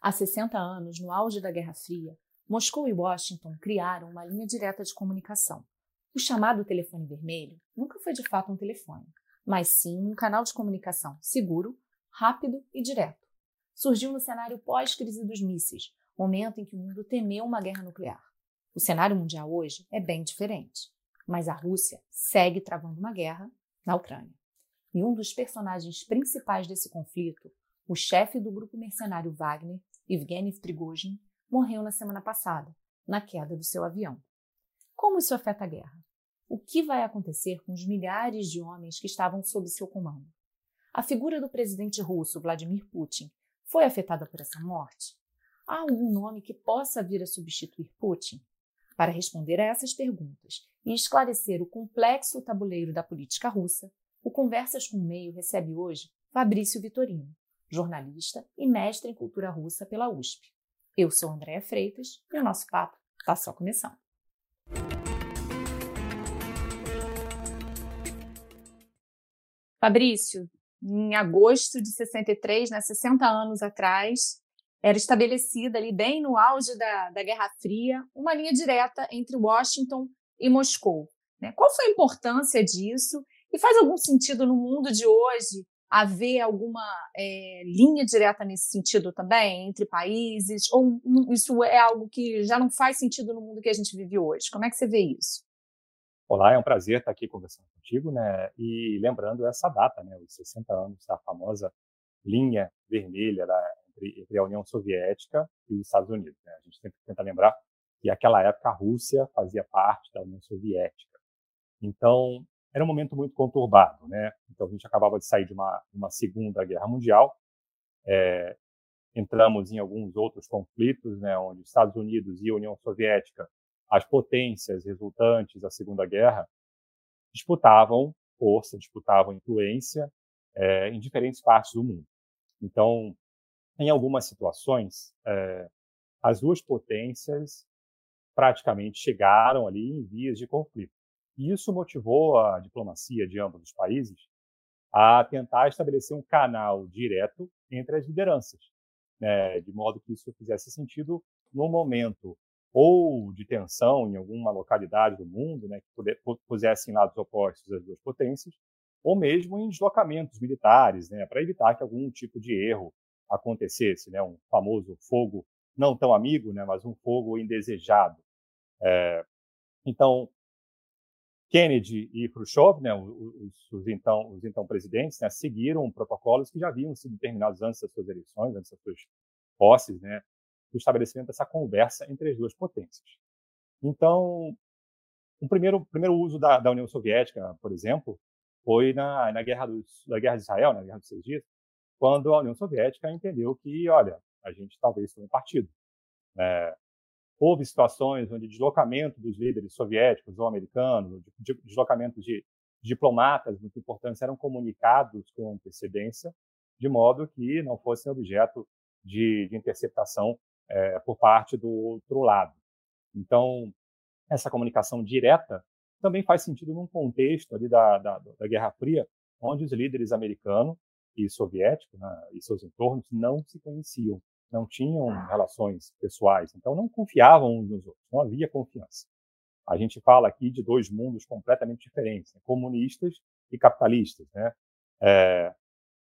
Há 60 anos, no auge da Guerra Fria, Moscou e Washington criaram uma linha direta de comunicação. O chamado telefone vermelho nunca foi de fato um telefone, mas sim um canal de comunicação seguro, rápido e direto. Surgiu no cenário pós-crise dos mísseis, momento em que o mundo temeu uma guerra nuclear. O cenário mundial hoje é bem diferente, mas a Rússia segue travando uma guerra na Ucrânia. E um dos personagens principais desse conflito, o chefe do grupo mercenário Wagner, Evgeny Prigozhin, morreu na semana passada, na queda do seu avião. Como isso afeta a guerra? O que vai acontecer com os milhares de homens que estavam sob seu comando? A figura do presidente russo Vladimir Putin foi afetada por essa morte? Há algum nome que possa vir a substituir Putin? Para responder a essas perguntas e esclarecer o complexo tabuleiro da política russa, o Conversas com o Meio recebe hoje Fabrício Vitorino, jornalista e mestre em cultura russa pela USP. Eu sou Andréa Freitas e o nosso papo está só começando. Fabrício, em agosto de 63, né, 60 anos atrás, era estabelecida ali bem no auge da, da Guerra Fria uma linha direta entre Washington e Moscou. Né? Qual foi a importância disso? E faz algum sentido no mundo de hoje haver alguma é, linha direta nesse sentido também, entre países? Ou isso é algo que já não faz sentido no mundo que a gente vive hoje? Como é que você vê isso? Olá, é um prazer estar aqui conversando contigo, né? E lembrando essa data, né? Os 60 anos da famosa linha vermelha da, entre, entre, a União Soviética e os Estados Unidos. Né? A gente sempre tenta lembrar que, naquela época, a Rússia fazia parte da União Soviética. Então, era um momento muito conturbado, né? Então a gente acabava de sair de uma, uma segunda guerra mundial, é, entramos em alguns outros conflitos, né? Onde Estados Unidos e União Soviética, as potências resultantes da Segunda Guerra, disputavam força, disputavam influência é, em diferentes partes do mundo. Então, em algumas situações, é, as duas potências praticamente chegaram ali em vias de conflito. E isso motivou a diplomacia de ambos os países a tentar estabelecer um canal direto entre as lideranças, né, de modo que isso fizesse sentido no momento ou de tensão em alguma localidade do mundo, né, que pusessem lados opostos as duas potências, ou mesmo em deslocamentos militares, né, para evitar que algum tipo de erro acontecesse, né, um famoso fogo não tão amigo, né, mas um fogo indesejado. É, então, Kennedy e Khrushchev, né, os, os, então, os então presidentes, né, seguiram protocolos que já haviam sido determinados antes das suas eleições, antes das suas posses, né, o estabelecimento dessa conversa entre as duas potências. Então, o primeiro, primeiro uso da, da União Soviética, por exemplo, foi na, na guerra dos, da guerra de Israel, na guerra dos seis dias, quando a União Soviética entendeu que, olha, a gente talvez tome partido. Né? Houve situações onde deslocamento dos líderes soviéticos ou americanos, de, deslocamento de diplomatas muito importantes eram comunicados com antecedência, de modo que não fossem objeto de, de interceptação é, por parte do outro lado. Então, essa comunicação direta também faz sentido num contexto ali da, da, da Guerra Fria, onde os líderes americano e soviético né, e seus entornos não se conheciam não tinham relações pessoais, então não confiavam uns nos outros, não havia confiança. A gente fala aqui de dois mundos completamente diferentes, né? comunistas e capitalistas, né? É,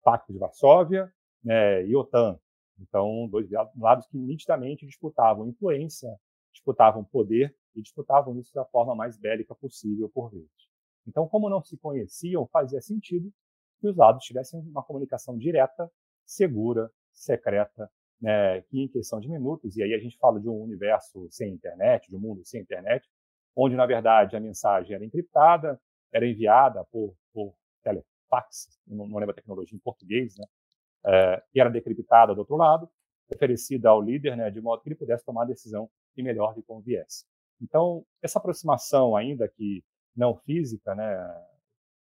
Pacto de Varsóvia né? e OTAN. Então, dois lados que nitidamente disputavam influência, disputavam poder e disputavam isso da forma mais bélica possível por vezes. Então, como não se conheciam, fazia sentido que os lados tivessem uma comunicação direta, segura, secreta né, que em questão de minutos, e aí a gente fala de um universo sem internet, de um mundo sem internet, onde, na verdade, a mensagem era encriptada, era enviada por, por telefax, não, lembro a tecnologia em português, né, é, e era decriptada do outro lado, oferecida ao líder, né, de modo que ele pudesse tomar a decisão que melhor lhe conviesse. Então, essa aproximação, ainda que não física, né,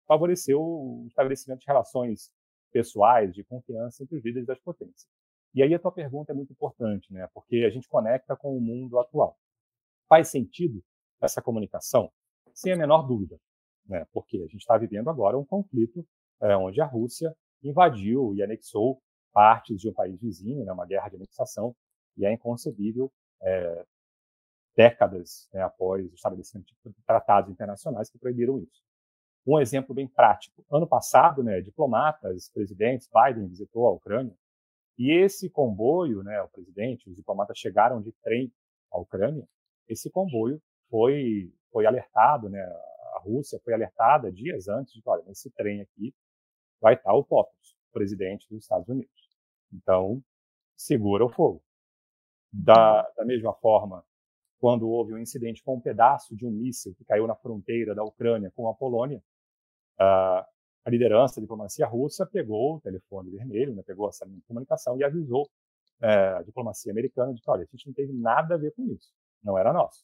favoreceu o estabelecimento de relações pessoais, de confiança entre os líderes das potências. E aí a tua pergunta é muito importante, né? Porque a gente conecta com o mundo atual. Faz sentido essa comunicação? Sem a menor dúvida, né? Porque a gente está vivendo agora um conflito é, onde a Rússia invadiu e anexou partes de um país vizinho, né, uma guerra de anexação, e é inconcebível é, décadas né, após o estabelecimento de tratados internacionais que proibiram isso. Um exemplo bem prático. Ano passado, né, diplomatas, presidentes, Biden visitou a Ucrânia, e esse comboio, né, o presidente, os diplomatas chegaram de trem à Ucrânia, esse comboio foi, foi alertado, né, a Rússia foi alertada dias antes de, olha, nesse trem aqui vai estar o Popos, presidente dos Estados Unidos. Então, segura o fogo. Da, da mesma forma, quando houve um incidente com um pedaço de um míssil que caiu na fronteira da Ucrânia com a Polônia, a liderança da diplomacia russa pegou o telefone vermelho, né, pegou essa linha de comunicação e avisou é, a diplomacia americana de que, olha, a gente não teve nada a ver com isso, não era nosso.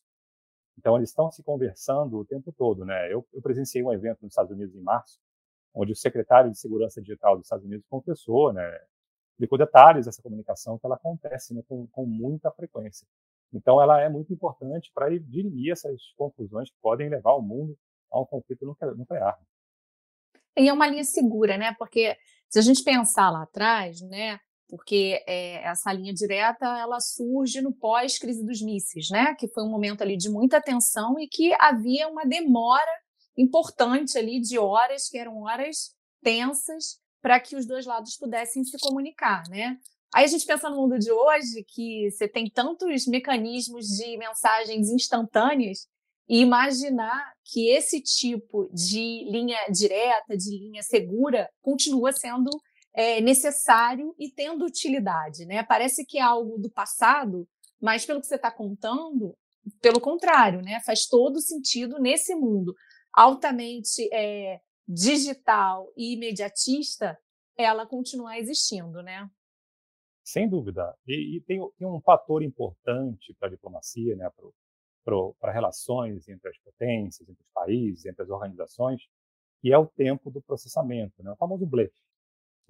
Então, eles estão se conversando o tempo todo. Né? Eu, eu presenciei um evento nos Estados Unidos em março, onde o secretário de Segurança Digital dos Estados Unidos confessou, né, explicou detalhes dessa comunicação que ela acontece né, com, com muita frequência. Então, ela é muito importante para dirimir essas confusões que podem levar o mundo a um conflito nuclear. E é uma linha segura, né? Porque se a gente pensar lá atrás, né? Porque é, essa linha direta ela surge no pós-crise dos mísseis, né? Que foi um momento ali de muita tensão e que havia uma demora importante ali de horas, que eram horas tensas, para que os dois lados pudessem se comunicar, né? Aí a gente pensa no mundo de hoje, que você tem tantos mecanismos de mensagens instantâneas, e imaginar que esse tipo de linha direta, de linha segura, continua sendo é, necessário e tendo utilidade. Né? Parece que é algo do passado, mas pelo que você está contando, pelo contrário, né? faz todo sentido nesse mundo altamente é, digital e imediatista, ela continuar existindo, né? Sem dúvida. E, e tem, tem, um fator importante para a diplomacia, né, para relações entre as potências, entre os países, entre as organizações, que é o tempo do processamento, né, o famoso blefe.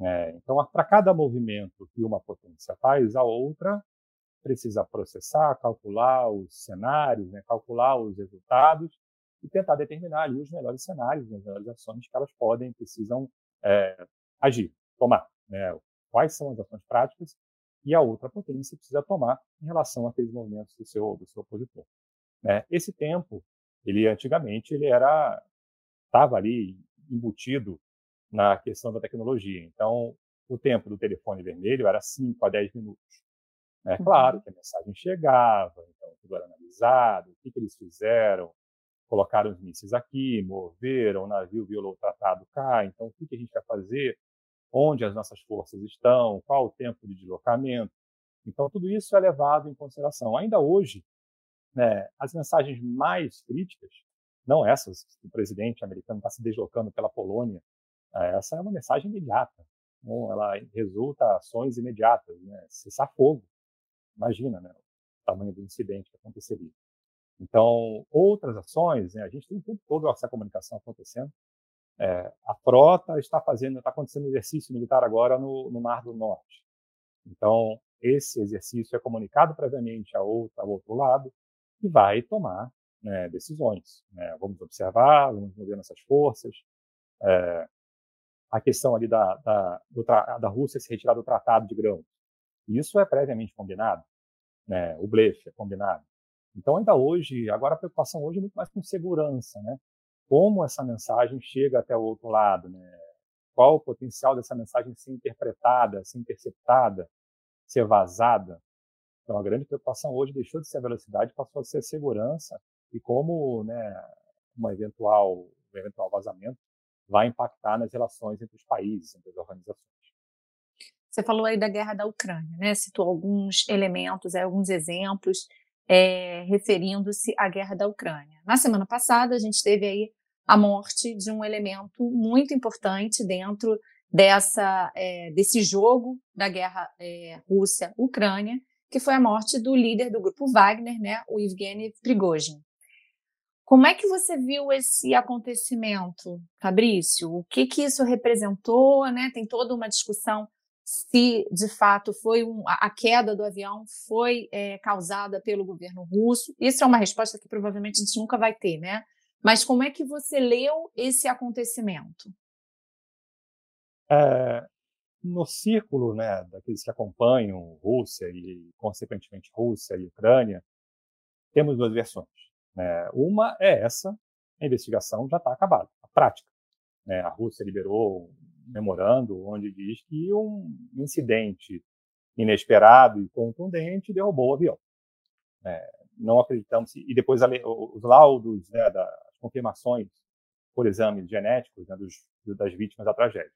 É, então, para cada movimento que uma potência faz, a outra precisa processar, calcular os cenários, né, calcular os resultados e tentar determinar ali os melhores cenários, as melhores ações que elas podem, precisam é, agir, tomar. Né, quais são as ações práticas e a outra potência precisa tomar em relação àqueles movimentos do seu, do seu opositor. Né? Esse tempo, ele antigamente, ele era estava ali embutido na questão da tecnologia. Então, o tempo do telefone vermelho era 5 a 10 minutos. É claro que a mensagem chegava, então tudo era analisado, o que, que eles fizeram, colocaram os mísseis aqui, moveram, o navio violou o tratado cá, então o que, que a gente vai fazer? onde as nossas forças estão, qual o tempo de deslocamento. Então, tudo isso é levado em consideração. Ainda hoje, né, as mensagens mais críticas, não essas que o presidente americano está se deslocando pela Polônia, é, essa é uma mensagem imediata. Então, ela resulta ações imediatas, né, cessar fogo. Imagina né, o tamanho do incidente que aconteceria. Então, outras ações, né, a gente tem o tempo essa comunicação acontecendo, é, a frota está fazendo, está acontecendo exercício militar agora no, no, Mar do Norte. Então, esse exercício é comunicado previamente outro, ao outro lado e vai tomar né, decisões. Né? Vamos observar, vamos mover nossas forças. É, a questão ali da, da, da Rússia se retirar do tratado de grãos. Isso é previamente combinado. Né? O blefe é combinado. Então, ainda hoje, agora a preocupação hoje é muito mais com segurança, né? como essa mensagem chega até o outro lado, né? Qual o potencial dessa mensagem ser interpretada, ser interceptada, ser vazada? Então, a grande preocupação hoje deixou de ser a velocidade, passou a ser a segurança e como, né, uma eventual, um eventual vazamento vai impactar nas relações entre os países, entre as organizações. Você falou aí da guerra da Ucrânia, né? Citou alguns elementos, alguns exemplos é, referindo-se à guerra da Ucrânia. Na semana passada, a gente teve aí a morte de um elemento muito importante dentro dessa, é, desse jogo da guerra é, Rússia-Ucrânia, que foi a morte do líder do grupo Wagner, né, o Evgeny Prigozhin. Como é que você viu esse acontecimento, Fabrício? O que que isso representou, né? Tem toda uma discussão se de fato foi um, a queda do avião foi é, causada pelo governo russo. Isso é uma resposta que provavelmente a gente nunca vai ter, né? Mas como é que você leu esse acontecimento? É, no círculo né, daqueles que acompanham Rússia e, consequentemente, Rússia e Ucrânia, temos duas versões. Né? Uma é essa, a investigação já está acabada, a prática. Né? A Rússia liberou um memorando onde diz que um incidente inesperado e contundente derrubou o avião. É, não acreditamos, e depois os laudos, né, das confirmações por exames genéticos né, dos, das vítimas da tragédia.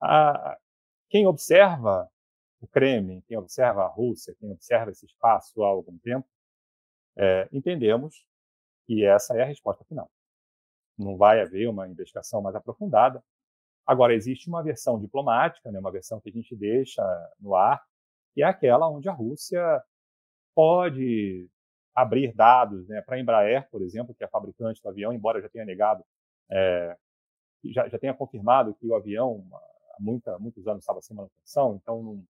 A, quem observa o Kremlin, quem observa a Rússia, quem observa esse espaço há algum tempo, é, entendemos que essa é a resposta final. Não vai haver uma investigação mais aprofundada. Agora, existe uma versão diplomática, né, uma versão que a gente deixa no ar, que é aquela onde a Rússia pode abrir dados né, para a Embraer, por exemplo, que é a fabricante do avião, embora já tenha negado, é, já, já tenha confirmado que o avião muita, muitos anos estava sem manutenção, então não,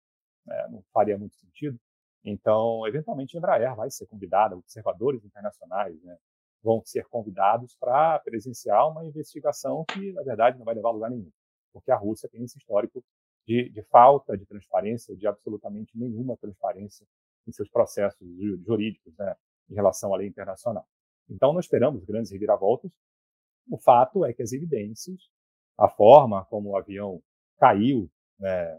é, não faria muito sentido. Então, eventualmente, a Embraer vai ser convidada, observadores internacionais né, vão ser convidados para presenciar uma investigação que, na verdade, não vai levar a lugar nenhum, porque a Rússia tem esse histórico de, de falta de transparência, de absolutamente nenhuma transparência em seus processos jurídicos né, em relação à lei internacional. Então, não esperamos grandes reviravoltas. O fato é que as evidências, a forma como o avião caiu, né,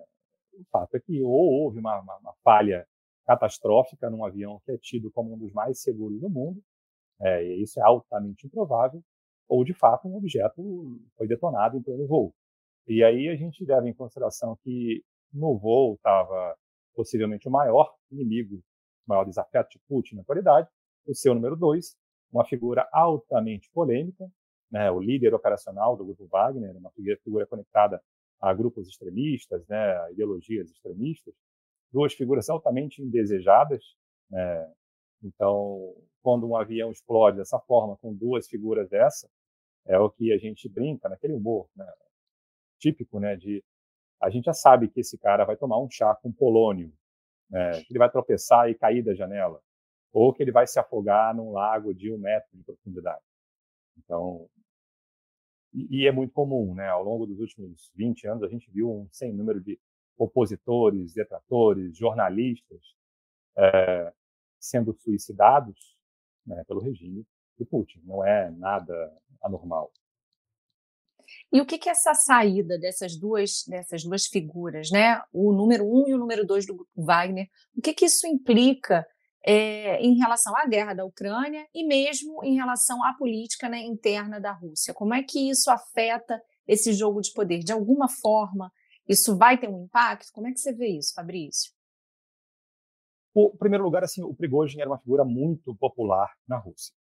o fato é que ou houve uma, uma, uma falha catastrófica num avião que é tido como um dos mais seguros do mundo, é, e isso é altamente improvável, ou de fato um objeto foi detonado em pleno voo. E aí a gente leva em consideração que no voo estava possivelmente o maior inimigo, o maior desafio de Putin na atualidade, o seu número dois, uma figura altamente polêmica, né, o líder operacional do grupo Wagner, uma figura conectada a grupos extremistas, né, a ideologias extremistas, duas figuras altamente indesejadas. Né? Então, quando um avião explode dessa forma, com duas figuras dessa, é o que a gente brinca, naquele humor né? típico, né, de a gente já sabe que esse cara vai tomar um chá com polônio, né, que ele vai tropeçar e cair da janela, ou que ele vai se afogar num lago de um metro de profundidade. Então, e, é muito comum, né? Ao longo dos últimos 20 anos, a gente viu um sem número de opositores, detratores, jornalistas é, sendo suicidados né, pelo regime de Putin. Não é nada anormal. E o que, que essa saída dessas duas, dessas duas figuras, né? O número um e o número dois do Wagner, o que, que isso implica é, em relação à guerra da Ucrânia e mesmo em relação à política né, interna da Rússia? Como é que isso afeta esse jogo de poder? De alguma forma, isso vai ter um impacto? Como é que você vê isso, Fabrício? em primeiro lugar, assim, o Prigozhin era uma figura muito popular na Rússia.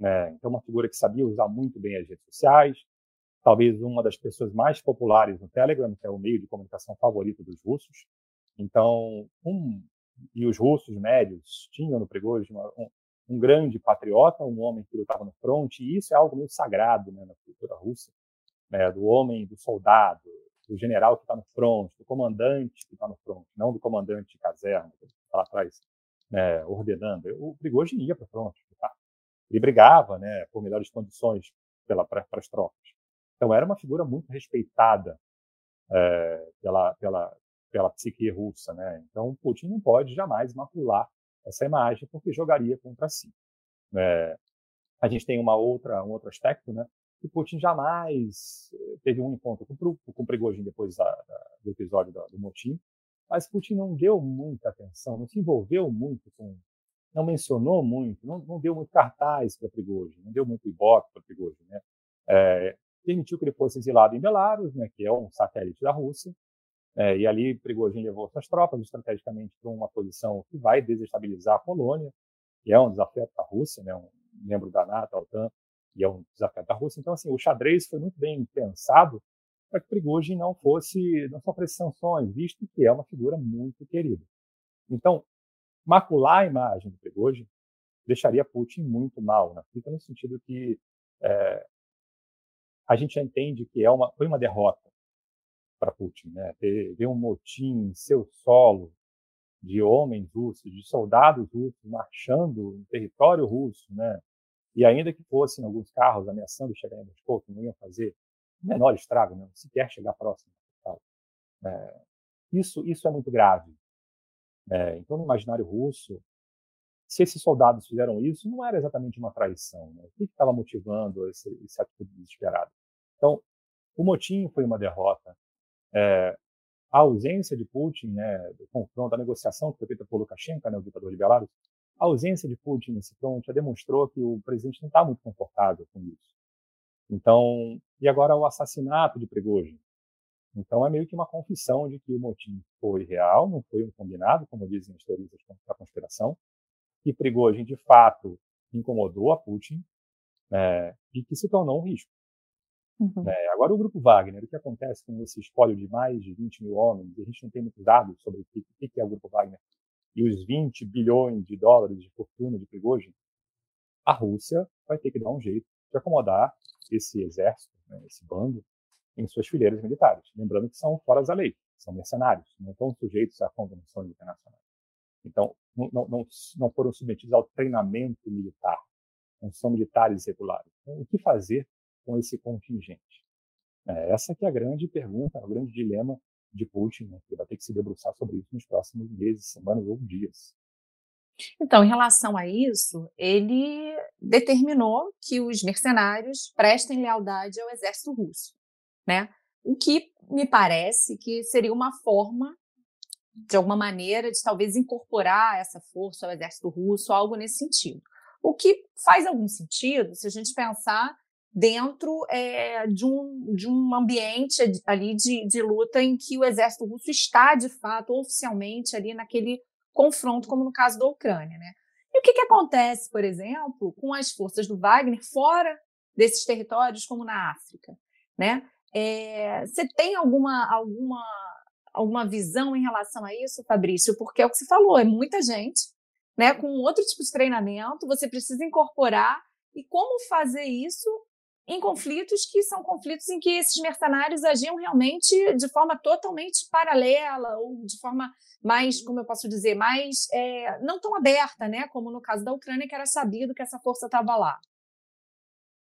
Né? Então, uma figura que sabia usar muito bem as redes sociais, talvez uma das pessoas mais populares no Telegram, que é o meio de comunicação favorito dos russos. Então, um, e os russos médios tinham no Prigozhin um, um grande patriota, um homem que lutava no fronte, e isso é algo meio sagrado né, na cultura russa, né, do homem, do soldado, do general que está no front, do comandante que está no front, não do comandante de caserna, está lá atrás né, ordenando. O Prigozhin ia para o front, tá? ele brigava né, por melhores condições para as tropas. Então era uma figura muito respeitada é, pela, pela, pela psique russa. Né? Então Putin não pode jamais macular essa imagem porque jogaria contra si. É, a gente tem uma outra, um outro aspecto, né? que Putin jamais eh, teve um encontro com, com Prigozhin depois da, da, do episódio da, do motim, mas Putin não deu muita atenção, não se envolveu muito com, não mencionou muito, não, não deu muito cartaz para Prigozhin, não deu muito ibope para Prigozhin, né? É, permitiu que ele fosse exilado em Belarus, né, que é um satélite da Rússia, é, e ali Prigozhin levou suas tropas estrategicamente para uma posição que vai desestabilizar a Polônia, que é um desafio a Rússia, né, um membro da NATO, a OTAN, e é um desafio da Rússia. Então, assim, o xadrez foi muito bem pensado para que Prigozhin não fosse, não sofresse sanções, visto que é uma figura muito querida. Então, macular a imagem do Prigozhin deixaria Putin muito mal, né? fica no sentido que é, a gente já entende que é uma, foi uma derrota para Putin, né? Ter, ver um motim em seu solo de homens russos, de soldados russos marchando no território russo, né? E ainda que fossem alguns carros ameaçando chegar em Moscou, que não iam fazer o menor estrago, né? sequer chegar próximo. É, isso, isso é muito grave. É, então, no imaginário russo, se esses soldados fizeram isso, não era exatamente uma traição. Né? O que estava motivando esse, esse atitude desesperado? Então, o motim foi uma derrota. É, a ausência de Putin, né, do confronto, da negociação que foi feita por Lukashenko, né, o ditador de Belarus, a ausência de Putin nesse front já demonstrou que o presidente não está muito confortável com isso. Então, e agora o assassinato de Prigozhin. Então é meio que uma confissão de que o motim foi real, não foi um combinado, como dizem as teorias da conspiração, que Prigozhin de fato incomodou a Putin é, e que se tornou um risco. Uhum. É, agora o grupo Wagner, o que acontece com esse espólio de mais de 20 mil homens, a gente não tem muitos dados sobre o que, que é o grupo Wagner, e os 20 bilhões de dólares de fortuna de Prigozhin, a Rússia vai ter que dar um jeito de acomodar esse exército, né, esse bando, em suas fileiras militares. Lembrando que são fora da lei, são mercenários, não estão sujeitos à convenção internacional. Então, não, não, não foram submetidos ao treinamento militar, não são militares regulares. Então, o que fazer com esse contingente? É, essa que é a grande pergunta, o grande dilema de Putin, né, que vai ter que se debruçar sobre isso nos próximos meses, semanas ou dias. Então, em relação a isso, ele determinou que os mercenários prestem lealdade ao exército russo, né? O que me parece que seria uma forma, de alguma maneira, de talvez incorporar essa força ao exército russo, algo nesse sentido. O que faz algum sentido se a gente pensar dentro é, de, um, de um ambiente ali de, de luta em que o exército russo está, de fato, oficialmente ali naquele confronto, como no caso da Ucrânia. Né? E o que, que acontece, por exemplo, com as forças do Wagner fora desses territórios, como na África? Né? É, você tem alguma, alguma, alguma visão em relação a isso, Fabrício? Porque é o que você falou, é muita gente, né, com outro tipo de treinamento, você precisa incorporar e como fazer isso em conflitos que são conflitos em que esses mercenários agiam realmente de forma totalmente paralela ou de forma mais, como eu posso dizer, mais é, não tão aberta, né? Como no caso da Ucrânia, que era sabido que essa força estava lá.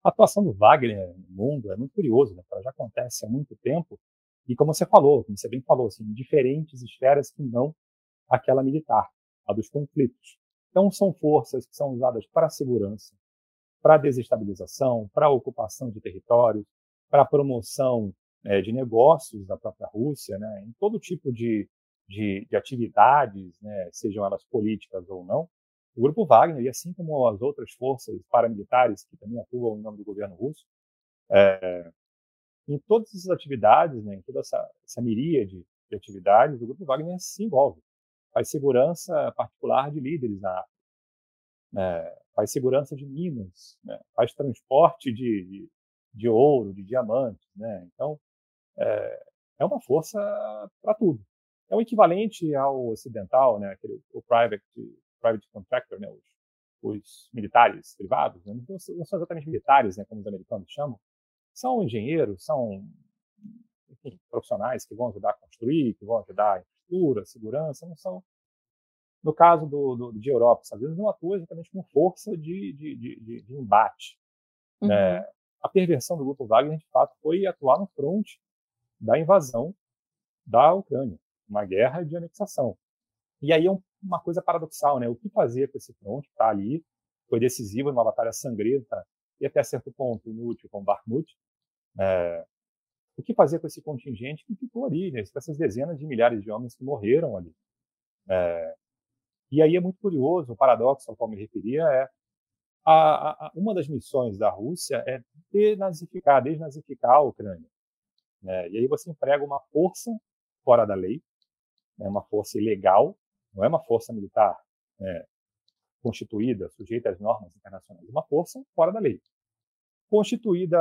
A atuação do Wagner no mundo é muito curioso, né? Ela já acontece há muito tempo e como você falou, como você bem falou, assim, em diferentes esferas que não aquela militar, a dos conflitos. Então são forças que são usadas para a segurança, para desestabilização, para ocupação de territórios, para promoção é, de negócios da própria Rússia, né, em todo tipo de, de, de atividades, né, sejam elas políticas ou não. O Grupo Wagner, e assim como as outras forças paramilitares que também atuam em nome do governo russo, é, em todas essas atividades, né, em toda essa, essa miríade de atividades, o Grupo Wagner se envolve. Faz segurança particular de líderes na África. É, faz segurança de minas, né? faz transporte de, de, de, ouro, de diamantes. Né? Então, é, é uma força para tudo. É o equivalente ao ocidental, né? Aquele, o private, private contractor, né? os, os militares privados, né? não, são, exatamente militares, né? como os americanos chamam, são engenheiros, são enfim, profissionais que vão ajudar a construir, que vão ajudar a infraestrutura, segurança, não são no caso do, do, de Europa, Estados Unidos não atua exatamente com força de, de, de, de embate. Uhum. É, a perversão do grupo Wagner, de fato, foi atuar no front da invasão da Ucrânia, uma guerra de anexação. E aí é um, uma coisa paradoxal, né? O que fazer com esse front que está ali? Foi decisivo numa batalha sangrenta e até certo ponto inútil com Bakhmut. É, o que fazer com esse contingente que ficou ali, né? com essas dezenas de milhares de homens que morreram ali? É, e aí é muito curioso, o paradoxo ao qual me referia é a, a, uma das missões da Rússia é denazificar, desnazificar a Ucrânia. Né? E aí você emprega uma força fora da lei, né? uma força ilegal, não é uma força militar né? constituída, sujeita às normas internacionais, uma força fora da lei. Constituída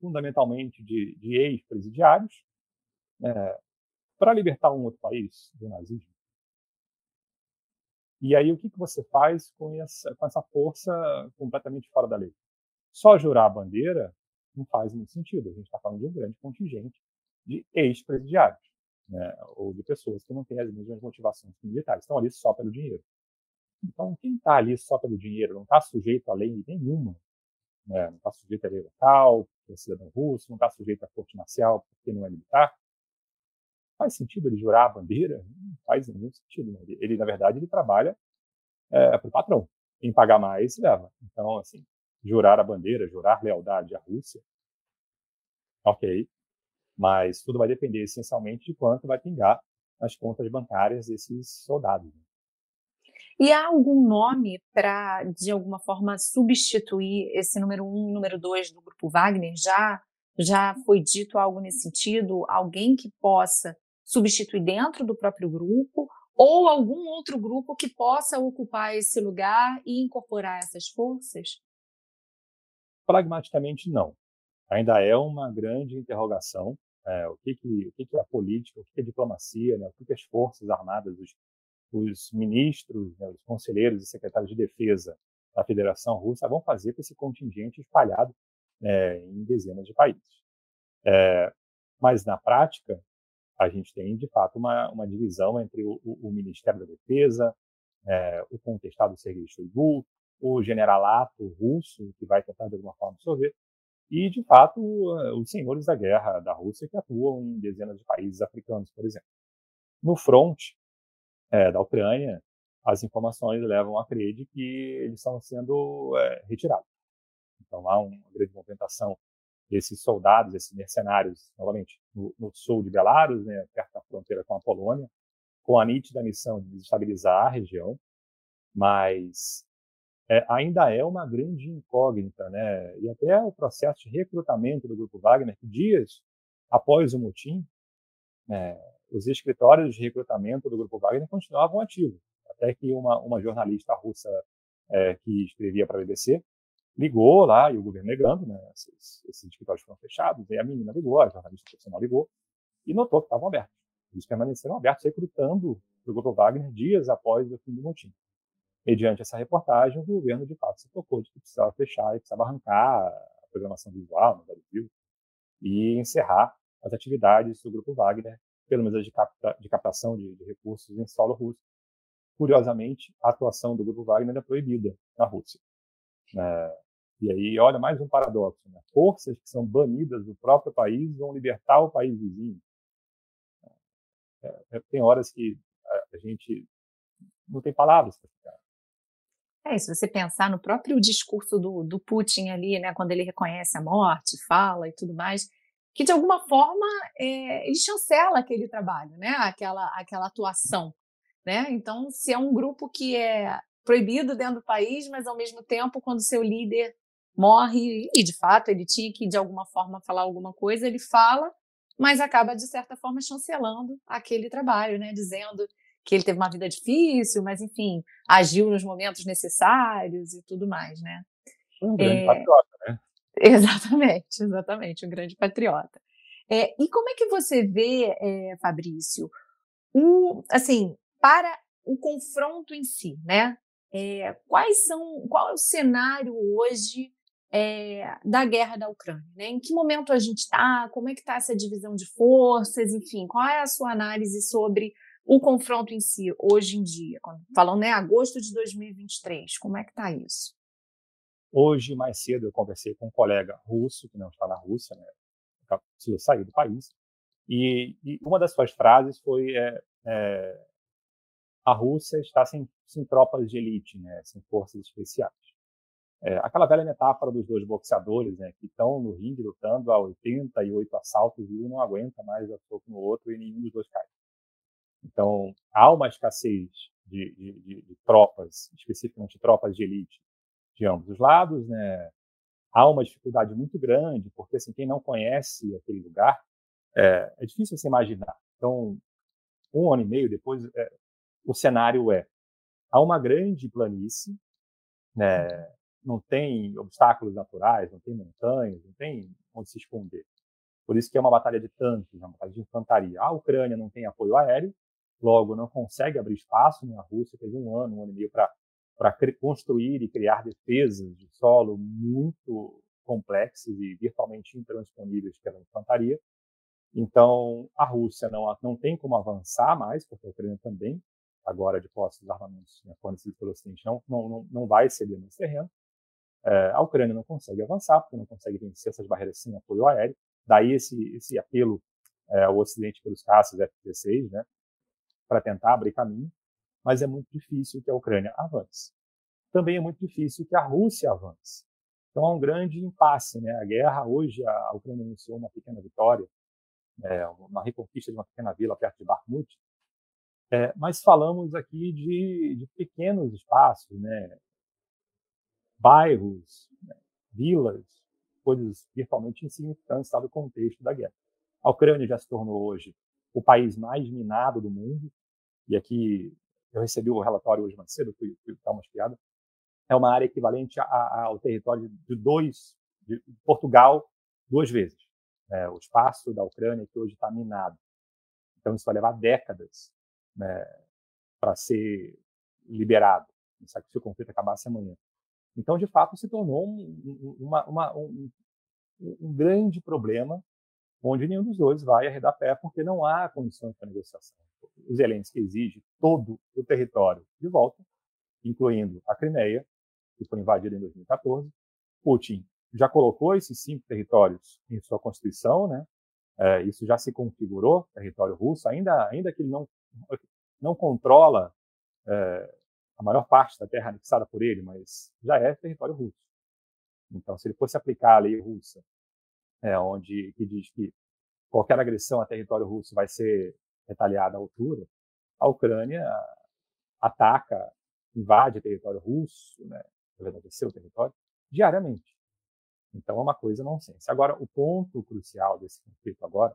fundamentalmente de, de ex-presidiários, né? para libertar um outro país do nazismo. E aí, o que, que você faz com essa, com essa força completamente fora da lei? Só jurar a bandeira não faz muito sentido. A gente está falando de um grande contingente de ex-presidiários, né? ou de pessoas que não têm as mesmas motivações que militares, estão ali só pelo dinheiro. Então, quem está ali só pelo dinheiro não está sujeito a lei nenhuma, né? não está sujeito à lei local, porque é cidadão russo, não está sujeito à corte marcial, porque não é militar, Faz sentido ele jurar a bandeira? Não faz nenhum sentido. Né? Ele, na verdade, ele trabalha é, para o patrão. Quem pagar mais, leva. Então, assim, jurar a bandeira, jurar lealdade à Rússia, ok. Mas tudo vai depender essencialmente de quanto vai pingar nas contas bancárias desses soldados. Né? E há algum nome para, de alguma forma, substituir esse número um número dois do grupo Wagner? Já, já foi dito algo nesse sentido? Alguém que possa substituir dentro do próprio grupo? Ou algum outro grupo que possa ocupar esse lugar e incorporar essas forças? Pragmaticamente, não. Ainda é uma grande interrogação. É, o, que, que, o que, que é a política, o que, que é a diplomacia, né? o que, que as forças armadas, os os ministros, né, os conselheiros e secretários de defesa da Federação Russa vão fazer com esse contingente espalhado é, em dezenas de países. É, mas, na prática, a gente tem, de fato, uma, uma divisão entre o, o, Ministério da Defesa, é, o contestado Sergei Shoigu, o generalato russo, que vai tentar, de alguma forma, absorver, e, de fato, os senhores da guerra da Rússia que atuam em dezenas de países africanos, por exemplo. No front, é, da Ucrânia, as informações levam a crer de que eles estão sendo é, retirados. Então há uma grande movimentação desses soldados, esses mercenários, novamente, no, no, sul de Belarus, né, perto da fronteira com a Polônia, com a nítida missão de desestabilizar a região, mas é, ainda é uma grande incógnita, né? E até o processo de recrutamento do grupo Wagner, que dias após o motim, é, os escritórios de recrutamento do Grupo Wagner continuavam ativos, até que uma, uma jornalista russa é, que escrevia para a BBC ligou lá, e o governo negando, né, esses, esses escritórios foram fechados, e a menina ligou, a jornalista profissional ligou, e notou que estavam abertos. Eles permaneceram abertos, recrutando o Grupo Wagner dias após o fim do motim. Mediante essa reportagem, o governo, de fato, se tocou de que precisava fechar e precisava arrancar a programação visual no Brasil e encerrar as atividades do Grupo Wagner pelo menos de, capta, de captação de, de, recursos em solo russo. Curiosamente, a atuação do Grupo Wagner é proibida na Rússia. É, e aí, olha, mais um paradoxo. Né? Forças que são banidas do próprio país vão libertar o país vizinho. É, é tem horas que a, a gente não tem palavras para ficar. É, se você pensar no próprio discurso do, do Putin ali, né, quando ele reconhece a morte, fala e tudo mais, que de alguma forma é, ele chancela aquele trabalho, né? aquela, aquela atuação. Né? Então, se é um grupo que é proibido dentro do país, mas ao mesmo tempo, quando seu líder morre, e de fato ele tinha que de alguma forma falar alguma coisa, ele fala, mas acaba de certa forma chancelando aquele trabalho, né? dizendo que ele teve uma vida difícil, mas enfim, agiu nos momentos necessários e tudo mais, né? Um grande é... patriota, né? Exatamente, exatamente, um grande patriota. É, e como é que você vê, é, Fabrício, o, assim, para o confronto em si, né? É, quais são, qual é o cenário hoje é, da guerra da Ucrânia? Né? Em que momento a gente está? Como é que está essa divisão de forças? Enfim, qual é a sua análise sobre o confronto em si hoje em dia? Falando, né, agosto de 2023, como é que está isso? Hoje, mais cedo, eu conversei com um colega russo, que não está na Rússia, né? precisou sair do país, e, e uma das suas frases foi é, é, a Rússia está sem, sem, tropas de elite, né? sem forças especiais. É, aquela velha metáfora dos dois boxeadores, né, que estão no ringue lutando a 88 assaltos e um não aguenta mais a soco no outro e nenhum dos dois cai. Então, há uma escassez de, de, de, tropas, especificamente tropas de elite, de ambos os lados, né? Há uma dificuldade muito grande, porque assim, quem não conhece aquele lugar, é, é difícil você imaginar. Então, um ano e meio depois, é, o cenário é, há uma grande planície, né? Não tem obstáculos naturais, não tem montanhas, não tem onde se esconder. Por isso que é uma batalha de tanques, uma batalha de infantaria. A Ucrânia não tem apoio aéreo, logo não consegue abrir espaço, né? a Rússia teve um ano, um ano e meio para construir e criar defesas de solo muito complexas e virtualmente intransponíveis pela infantaria. Então, a Rússia não, não tem como avançar mais, porque a Ucrânia também, agora de posse dos armamentos né, fornecidos pelo Ocidente, não, não, não vai ceder mais terreno. É, a Ucrânia não consegue avançar, porque não consegue vencer essas barreiras sem apoio aéreo. Daí esse, esse apelo é, o Ocidente pelos caças F-16, né, para tentar abrir caminho, mas é muito difícil que a Ucrânia avance. Também é muito difícil que a Rússia avance. Então há um grande impasse, né? A guerra hoje a Ucrânia anunciou uma pequena vitória, é, uma reconquista de uma pequena vila perto de Bakhmut, é, mas falamos aqui de, de, pequenos espaços, né? Bairros, né? vilas, coisas virtualmente insignificantes dado o contexto da guerra. A Ucrânia já se tornou hoje o país mais minado do mundo, e aqui eu recebi o relatório hoje mais cedo, fui, fui dar uma espiada, é uma área equivalente a, a, ao território de dois, de Portugal, duas vezes. É, o espaço da Ucrânia que hoje está minado. Então isso vai levar décadas né, para ser liberado. Se o conflito acabasse amanhã. Então, de fato, se tornou um, uma, uma, um, um grande problema onde nenhum dos dois vai arredar pé porque não há condições para negociação. O Zelensky exige todo o território de volta, incluindo a Crimeia, que foi invadida em 2014. Putin já colocou esses cinco territórios em sua constituição, né? É, isso já se configurou, território russo, ainda, ainda que ele não, não controla é, a maior parte da terra anexada por ele, mas já é território russo. Então, se ele fosse aplicar a lei russa, é, onde que diz que qualquer agressão a território russo vai ser retaliada à altura, a Ucrânia ataca, invade território russo, né, na verdade é seu território, diariamente. Então é uma coisa nonsense. Agora, o ponto crucial desse conflito agora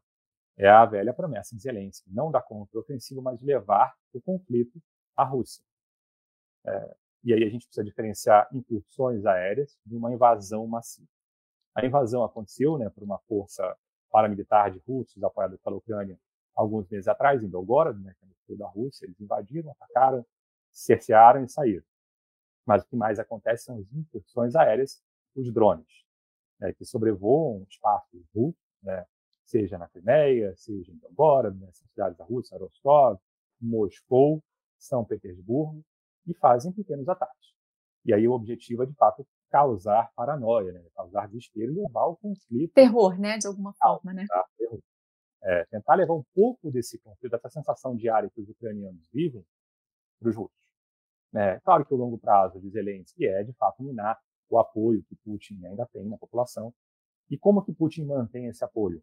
é a velha promessa de Zelensky, não dar contra-ofensiva, mas levar o conflito à Rússia. É, e aí a gente precisa diferenciar incursões aéreas de uma invasão massiva. A invasão aconteceu né, por uma força paramilitar de russos apoiada pela Ucrânia alguns meses atrás, em Belgorod, né, que é da Rússia. Eles invadiram, atacaram, cercearam e saíram. Mas o que mais acontece são as incursões aéreas, os drones, né, que sobrevoam espaços russos, né, seja na Crimeia, seja em Belgorod, nessas né, cidades da Rússia, Rostov, Moscou, São Petersburgo, e fazem pequenos ataques. E aí o objetivo é, de fato, causar paranoia, né? causar desespero e levar ao conflito. Terror, né? De alguma forma, né? Terror. É, tentar levar um pouco desse conflito, dessa sensação diária que os ucranianos vivem, para os russos. É, claro que o longo prazo de Zelensky é, de fato, minar o apoio que Putin ainda tem na população. E como que Putin mantém esse apoio?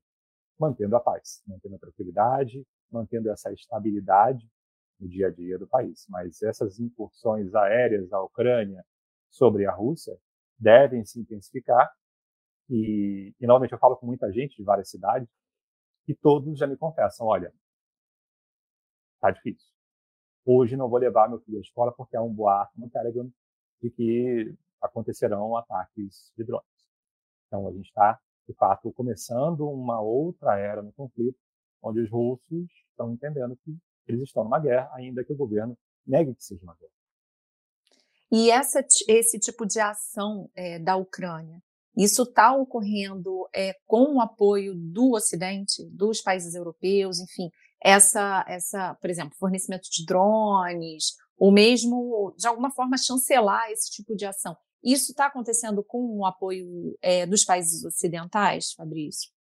Mantendo a paz, mantendo a tranquilidade, mantendo essa estabilidade no dia a dia do país. Mas essas incursões aéreas à Ucrânia sobre a Rússia devem se intensificar. E, e novamente, eu falo com muita gente de várias cidades e todos já me confessam: olha, tá difícil. Hoje não vou levar meu filho à escola porque há um boato no Telegram de que acontecerão ataques de drones. Então a gente está, de fato, começando uma outra era no conflito, onde os russos estão entendendo que eles estão numa guerra, ainda que o governo negue que seja uma guerra. E essa, esse tipo de ação é, da Ucrânia, isso está ocorrendo é, com o apoio do Ocidente, dos países europeus, enfim, essa, essa, por exemplo, fornecimento de drones, ou mesmo, de alguma forma, chancelar esse tipo de ação. Isso está acontecendo com o apoio é, dos países ocidentais, Fabrício?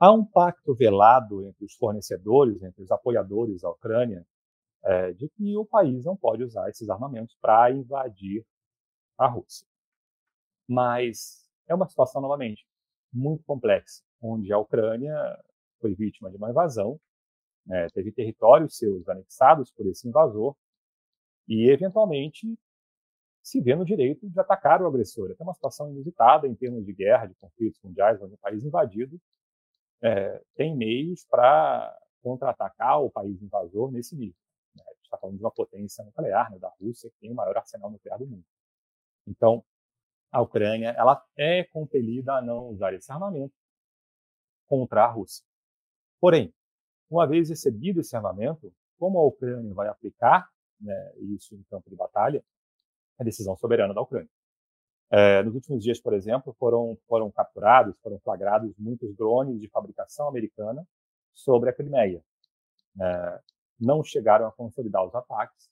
Há um pacto velado entre os fornecedores, entre os apoiadores da Ucrânia, é, de que o país não pode usar esses armamentos para invadir a Rússia. Mas é uma situação, novamente, muito complexa, onde a Ucrânia foi vítima de uma invasão, né, teve territórios seus anexados por esse invasor e, eventualmente, se vê no direito de atacar o agressor. É uma situação inusitada em termos de guerra, de conflitos mundiais, onde um país invadido é, tem meios para contra-atacar o país invasor nesse nível. Né? A gente está falando de uma potência nuclear, né, da Rússia, que tem o maior arsenal nuclear do mundo. Então, a Ucrânia ela é compelida a não usar esse armamento contra a Rússia. Porém, uma vez recebido esse armamento, como a Ucrânia vai aplicar né, isso em campo de batalha, é decisão soberana da Ucrânia. É, nos últimos dias, por exemplo, foram, foram capturados, foram flagrados muitos drones de fabricação americana sobre a Crimeia. É, não chegaram a consolidar os ataques,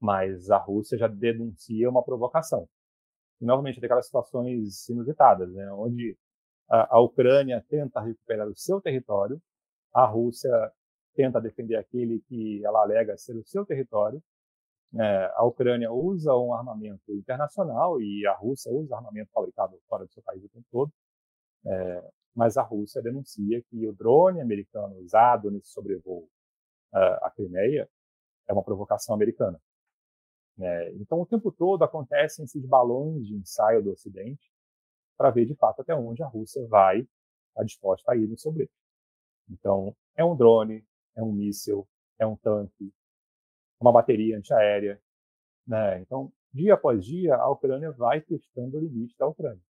mas a Rússia já denuncia uma provocação. E, novamente, daquelas situações inusitadas, né, onde a, a Ucrânia tenta recuperar o seu território, a Rússia tenta defender aquele que ela alega ser o seu território. É, a Ucrânia usa um armamento internacional e a Rússia usa armamento fabricado fora do seu país o tempo todo. É, mas a Rússia denuncia que o drone americano usado nesse sobrevoo uh, à Crimeia é uma provocação americana. Né? Então, o tempo todo acontecem esses balões de ensaio do Ocidente para ver de fato até onde a Rússia vai estar tá disposta a ir no seu brecho. Então, é um drone, é um míssil, é um tanque, uma bateria antiaérea. Né? Então, dia após dia, a Ucrânia vai testando o limite da Ucrânia.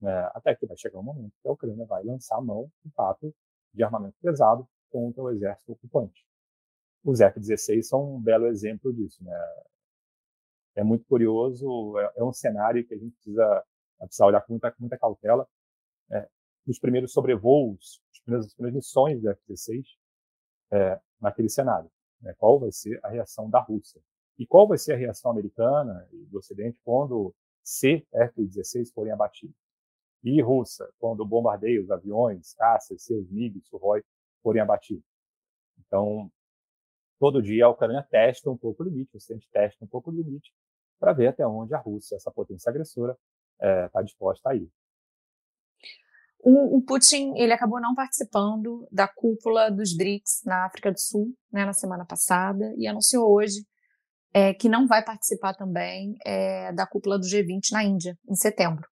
Né? Até que vai chegar um momento que a Ucrânia vai lançar a mão, de fato, de armamento pesado contra o exército ocupante. Os F-16 são um belo exemplo disso. Né? É muito curioso, é, é um cenário que a gente precisa, precisa olhar com muita, com muita cautela. É, nos primeiros sobrevoos, as primeiras, as primeiras missões do F-16, é, naquele cenário. Né? Qual vai ser a reação da Rússia? E qual vai ser a reação americana e do Ocidente quando se F-16 forem abatidos? E russa, quando bombardeios, aviões, caças, seus MiG, Sukhoi forem abatidos? Então, todo dia a Ucrânia testa um pouco o limite, o Ocidente testa um pouco o limite, para ver até onde a Rússia, essa potência agressora, está é, disposta a ir. O, o, Putin ele acabou não participando da cúpula dos BRICS na África do Sul né, na semana passada e anunciou hoje é, que não vai participar também é, da cúpula do G20 na Índia em setembro.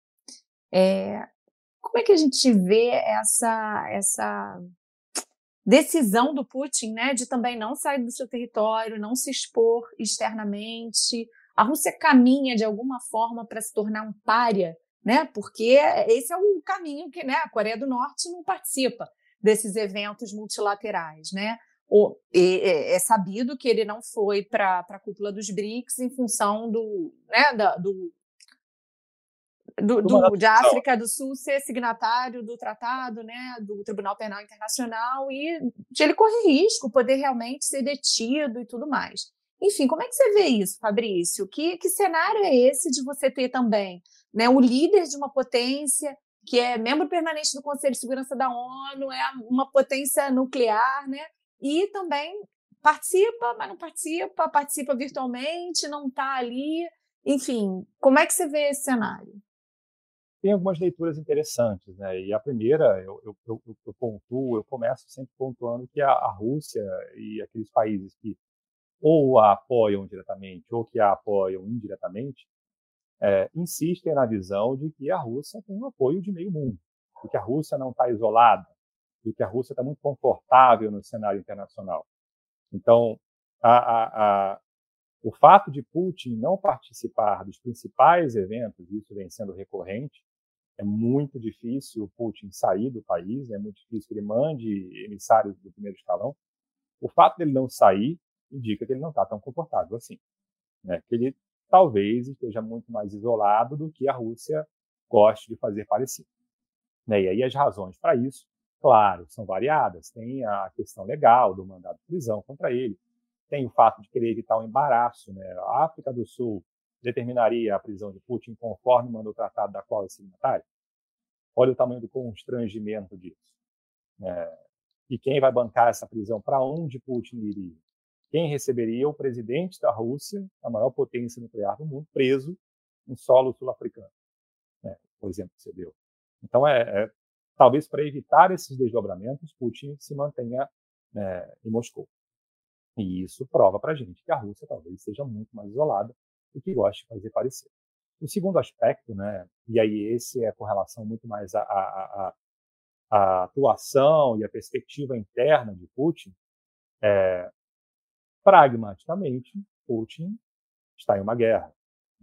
É, como é que a gente vê essa essa decisão do Putin, né, de também não sair do seu território, não se expor externamente. A Rússia caminha de alguma forma para se tornar um pária, né? Porque esse é o caminho que, né, a Coreia do Norte não participa desses eventos multilaterais, né? O, é, é, sabido que ele não foi para a cúpula dos BRICS em função do, né, da, do do, do, de África do Sul ser signatário do tratado, né, do Tribunal Penal Internacional e ele correr risco, poder realmente ser detido e tudo mais. Enfim, como é que você vê isso, Fabrício? Que, que cenário é esse de você ter também né, o líder de uma potência que é membro permanente do Conselho de Segurança da ONU, é uma potência nuclear, né? E também participa, mas não participa, participa virtualmente, não está ali. Enfim, como é que você vê esse cenário? tem algumas leituras interessantes, né? E a primeira, eu, eu, eu, eu pontuo, eu começo sempre pontuando que a, a, Rússia e aqueles países que ou a apoiam diretamente ou que a apoiam indiretamente, é, insistem na visão de que a Rússia tem o apoio de meio mundo, de que a Rússia não está isolada, de que a Rússia está muito confortável no cenário internacional. Então, a, a, a, o fato de Putin não participar dos principais eventos, isso vem sendo recorrente, é muito difícil o Putin sair do país, é muito difícil que ele mande emissários do primeiro escalão. O fato dele não sair indica que ele não está tão confortável assim. Né? Que ele talvez esteja muito mais isolado do que a Rússia goste de fazer parecer. Né? E aí as razões para isso, claro, são variadas. Tem a questão legal do mandado de prisão contra ele, tem o fato de querer evitar o um embaraço. Né? A África do Sul determinaria a prisão de Putin conforme manda o tratado da qual é signatário? Olha o tamanho do constrangimento disso. É, e quem vai bancar essa prisão? Para onde Putin iria? Quem receberia o presidente da Rússia, a maior potência nuclear do mundo, preso em solo sul-africano? É, por exemplo, que você deu. Então, é, é talvez para evitar esses desdobramentos, Putin se mantenha é, em Moscou. E isso prova para a gente que a Rússia talvez seja muito mais isolada do que gosta de fazer parecer. O segundo aspecto, né, e aí esse é com relação muito mais à, à, à atuação e à perspectiva interna de Putin, é, pragmaticamente, Putin está em uma guerra.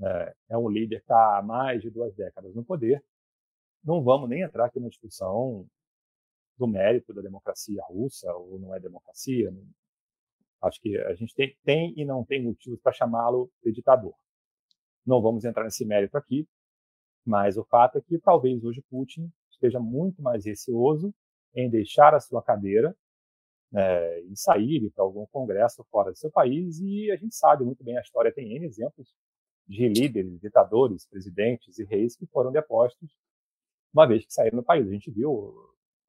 É, é um líder que está há mais de duas décadas no poder. Não vamos nem entrar aqui na discussão do mérito da democracia russa ou não é democracia. Acho que a gente tem, tem e não tem motivos para chamá-lo de ditador. Não vamos entrar nesse mérito aqui, mas o fato é que talvez hoje Putin esteja muito mais receoso em deixar a sua cadeira né, e sair para algum congresso fora do seu país. E a gente sabe muito bem, a história tem N exemplos de líderes, ditadores, presidentes e reis que foram depostos uma vez que saíram do país. A gente viu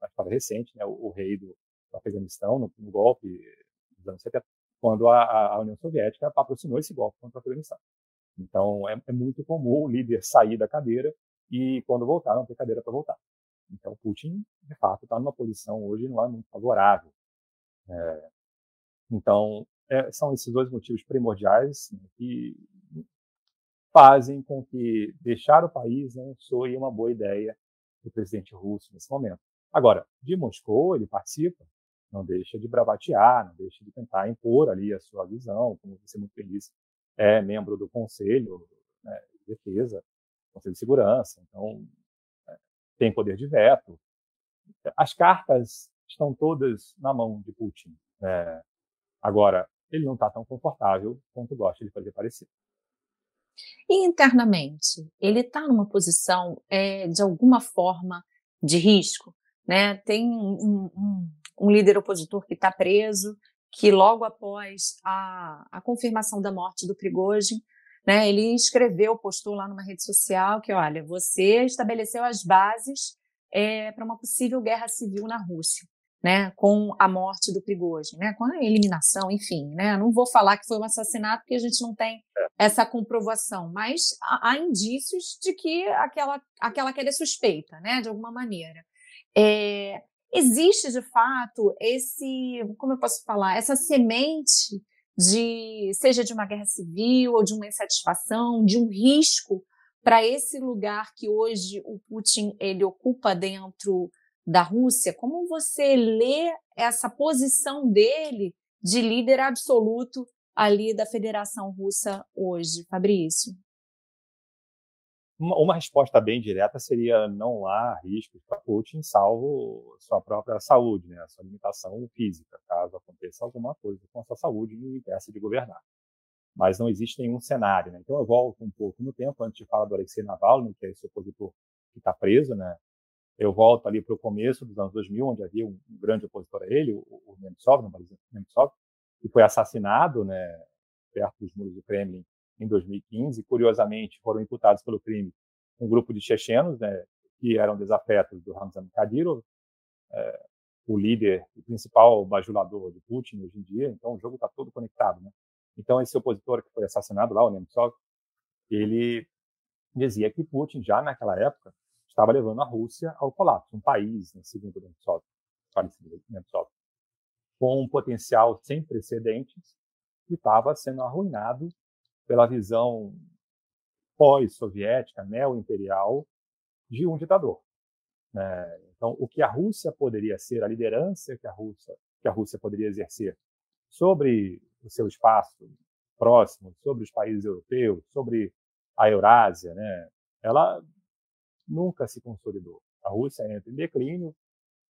na história recente né, o, o rei do, no Afeganistão, no, no golpe dos anos 70, quando a, a, União Soviética patrocinou esse golpe contra o Afeganistão. Então, é, é, muito comum o líder sair da cadeira e, quando voltar, não ter cadeira para voltar. Então, Putin, de fato, está numa posição hoje não é muito favorável. É, então, é, são esses dois motivos primordiais né, que fazem com que deixar o país não soe uma boa ideia do presidente russo nesse momento. Agora, de Moscou, ele participa, não deixa de bravatear, não deixa de tentar impor ali a sua visão, como você muito disse, é membro do Conselho né, de Defesa, Conselho de Segurança, então é, tem poder de veto. As cartas estão todas na mão de Putin. É, agora, ele não está tão confortável quanto gosta de fazer parecer. E internamente, ele está numa posição é, de alguma forma de risco, né? Tem um, um, um líder opositor que está preso, que logo após a, a confirmação da morte do Prigozhin, né, ele escreveu, postou lá numa rede social que, olha, você estabeleceu as bases é, para uma possível guerra civil na Rússia né, com a morte do Prigozhin, né, com a eliminação, enfim, né, não vou falar que foi um assassinato porque a gente não tem é. essa comprovação, mas há, há indícios de que aquela, aquela queda é suspeita, né, de alguma maneira. É, existe, de fato, esse, como eu posso falar, essa semente de, seja de uma guerra civil ou de uma insatisfação, de um risco para esse lugar que hoje o Putin ele ocupa dentro da Rússia, como você lê essa posição dele de líder absoluto ali da Federação Russa hoje, Fabrício? Uma, uma resposta bem direta seria não há riscos para Putin, salvo sua própria saúde, né, sua limitação física, caso aconteça alguma coisa com a sua saúde e impeça de governar. Mas não existe nenhum cenário. Né? Então eu volto um pouco no tempo, antes de falar do Alexei Navalny, que é esse opositor que está preso, né? Eu volto ali para o começo dos anos 2000, onde havia um grande opositor a ele, o, o Nemtsov, Nemtsov, que foi assassinado né, perto dos muros do Kremlin em 2015. Curiosamente, foram imputados pelo crime um grupo de chechenos, né, que eram desafetos do Ramzan Kadyrov, é, o líder, o principal bajulador de Putin hoje em dia. Então, o jogo está todo conectado. Né? Então, esse opositor que foi assassinado lá, o Nemtsov, ele dizia que Putin, já naquela época, estava levando a Rússia ao colapso, um país, né, segundo Nemtsov, Nemtsov, com um potencial sem precedentes que estava sendo arruinado pela visão pós-soviética, neo-imperial, de um ditador. Né? Então, o que a Rússia poderia ser, a liderança que a Rússia, que a Rússia poderia exercer sobre o seu espaço próximo, sobre os países europeus, sobre a Eurásia, né? ela nunca se consolidou. A Rússia entra em declínio,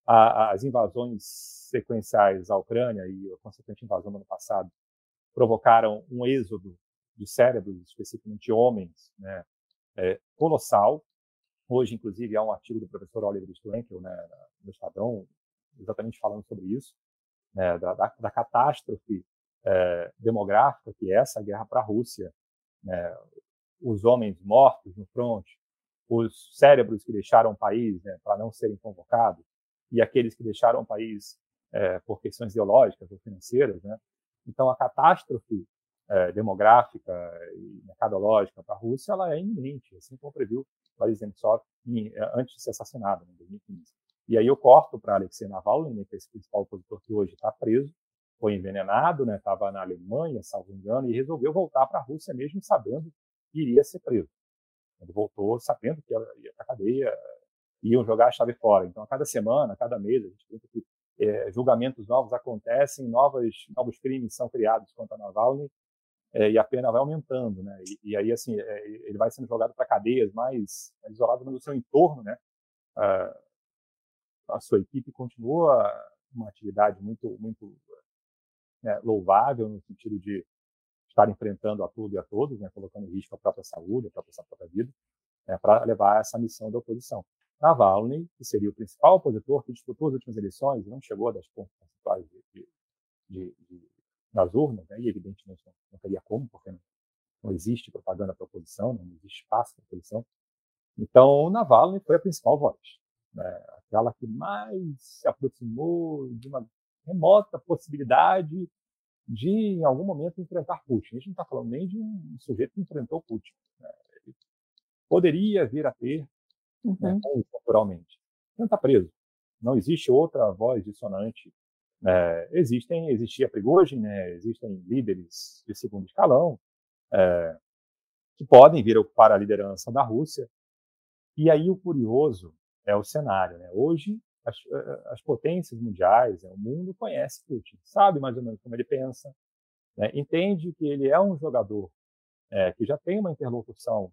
a, as invasões sequenciais à Ucrânia e a consequente invasão no ano passado provocaram um êxodo de cérebros, especificamente homens, né, é, colossal. Hoje, inclusive, há um artigo do professor Oliver Stwenkel né, no Estadão, exatamente falando sobre isso, né, da, da, da, catástrofe é, demográfica que é essa guerra para a Rússia. Né, os homens mortos no fronte, os cérebros que deixaram o país né, para não serem convocados e aqueles que deixaram o país é, por questões ideológicas ou financeiras. Né? Então, a catástrofe é, demográfica e mercadológica para a Rússia ela é iminente, assim como previu Boris Nemtsov é, antes de ser assassinado, em 2015. E aí eu corto para Alexei Navalny, né, que é esse principal opositor que hoje está preso, foi envenenado, estava né, na Alemanha, salvo engano, e resolveu voltar para a Rússia mesmo sabendo que iria ser preso. Ele voltou sabendo que ia para a cadeia, iam jogar a chave fora. Então, a cada semana, a cada mês, a gente vê que é, julgamentos novos acontecem, novos crimes são criados contra Navalny é, e a pena vai aumentando, né? E, e aí, assim, é, ele vai sendo jogado para cadeias mais isoladas no seu entorno, né? A, a sua equipe continua uma atividade muito, muito né, louvável no sentido de estar enfrentando a tudo e a todos, né, colocando em risco a própria saúde, a própria, a própria vida, né, para levar essa missão da oposição. Navalny, que seria o principal opositor que disputou as últimas eleições não chegou das pontas percentuais de, de, de, das urnas, né, e evidentemente não, não teria como, porque não, não existe propaganda para a oposição, né, não existe espaço para a oposição. Então, Navalny foi a principal voz, né, aquela que mais se aproximou de uma remota possibilidade de, em algum momento, enfrentar Putin. A gente não está falando nem de um sujeito que enfrentou Putin. Né? Ele poderia vir a ter, né, uhum. né, naturalmente. Não está preso. Não existe outra voz dissonante. É, existem, existia Prigozhin, né, existem líderes de segundo escalão é, que podem vir a ocupar a liderança da Rússia. E aí o curioso é o cenário. Né? Hoje as, eh, as potências mundiais, né, o mundo conhece Putin, sabe mais ou menos como ele pensa, né, entende que ele é um jogador é, que já tem uma interlocução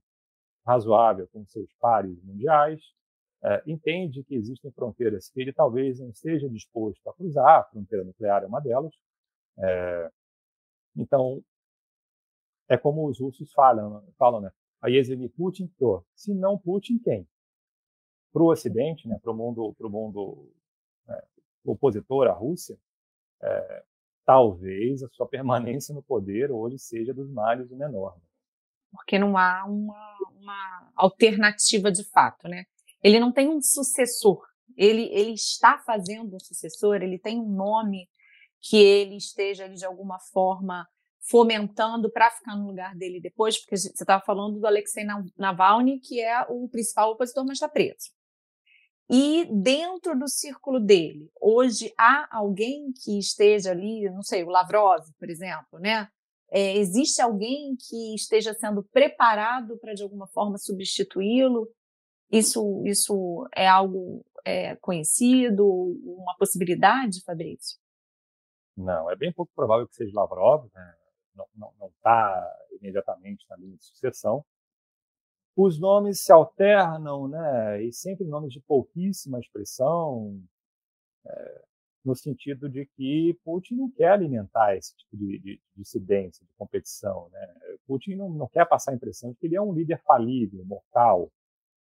razoável com seus pares mundiais, é, entende que existem fronteiras que ele talvez não esteja disposto a cruzar, a fronteira nuclear é uma delas. É, então, é como os russos falam, falam né? A Yezhedin Putin, se não Putin, quem? Para o Ocidente, né, para o mundo, pro mundo é, opositor à Rússia, é, talvez a sua permanência no poder hoje seja dos males o menor. Né? Porque não há uma, uma, alternativa de fato, né? Ele não tem um sucessor. Ele, ele está fazendo um sucessor. Ele tem um nome que ele esteja ali de alguma forma fomentando para ficar no lugar dele depois, porque você estava falando do Alexei Navalny, que é o principal opositor, mas está preso. E dentro do círculo dele, hoje há alguém que esteja ali, não sei, o Lavrov, por exemplo, né? É, existe alguém que esteja sendo preparado para de alguma forma substituí-lo? Isso, isso é algo é, conhecido, uma possibilidade, Fabrício? Não, é bem pouco provável que seja Lavrov, né? não está imediatamente na linha de sucessão os nomes se alternam, né? E sempre nomes de pouquíssima expressão, é, no sentido de que Putin não quer alimentar esse tipo de, de, dissidência, de competição, né? Putin não, não quer passar a impressão de que ele é um líder falível, mortal,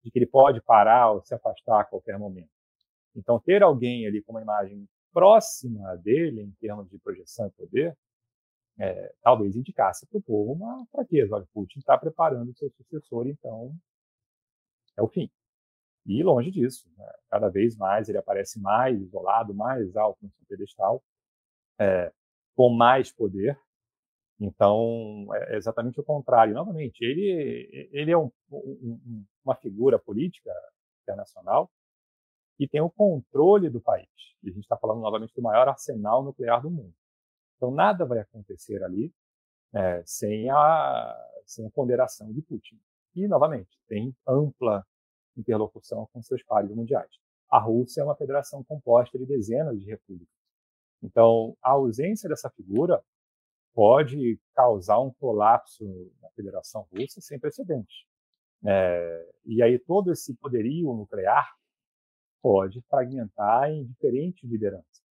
de que ele pode parar ou se afastar a qualquer momento. Então, ter alguém ali com uma imagem próxima dele, em termos de projeção e poder, é, talvez indicasse para o povo uma fraqueza. Olha, Putin está preparando seu sucessor, então é o fim. E longe disso, né? cada vez mais ele aparece mais isolado, mais alto no seu pedestal, é, com mais poder. Então, é exatamente o contrário. Novamente, ele, ele é um, um, uma figura política internacional que tem o controle do país. E a gente está falando novamente do maior arsenal nuclear do mundo. Então, nada vai acontecer ali é, sem, a, sem a ponderação de Putin. E, novamente, tem ampla interlocução com seus pares mundiais. A Rússia é uma federação composta de dezenas de repúblicas. Então, a ausência dessa figura pode causar um colapso na Federação Russa sem precedentes. É, e aí todo esse poderio nuclear pode fragmentar em diferentes lideranças.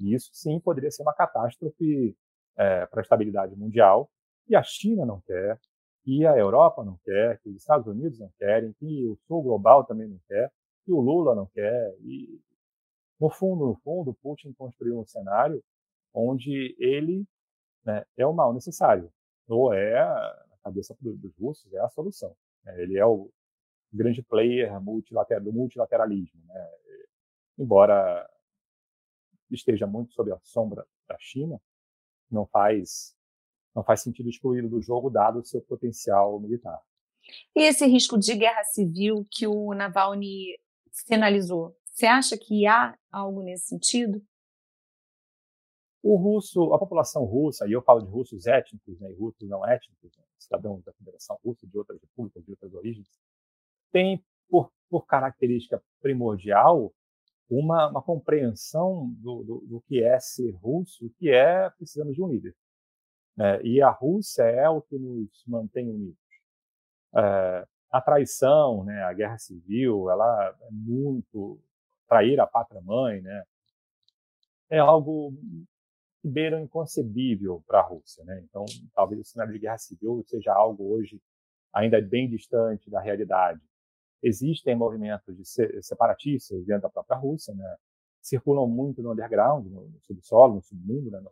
E isso sim poderia ser uma catástrofe é, para a estabilidade mundial. E a China não quer, e a Europa não quer, que os Estados Unidos não querem, que o Sul global também não quer, que o Lula não quer. E no fundo, no fundo, Putin construiu um cenário onde ele né, é o mal necessário, ou é na cabeça dos russos é a solução. Né? Ele é o grande player multilateral, do multilateralismo, né? embora esteja muito sob a sombra da China, não faz não faz sentido excluí-lo do jogo dado o seu potencial militar. E esse risco de guerra civil que o Navalny sinalizou, você acha que há algo nesse sentido? O russo, a população russa, e eu falo de russos étnicos né, e russos não étnicos, né, cidadãos da Federação Russa, de outras repúblicas, de outras origens, tem por, por característica primordial uma, uma compreensão do, do, do, que é ser russo, que é precisamos de um líder. É, e a Rússia é o que nos mantém unidos. É, a traição, né, a guerra civil, ela é muito trair a pátria mãe, né, é algo que beira inconcebível para a Rússia, né. Então, talvez o cenário de guerra civil seja algo hoje ainda bem distante da realidade. Existem movimentos de separatistas dentro da própria Rússia, né? circulam muito no underground, no, subsolo, no submundo. Né?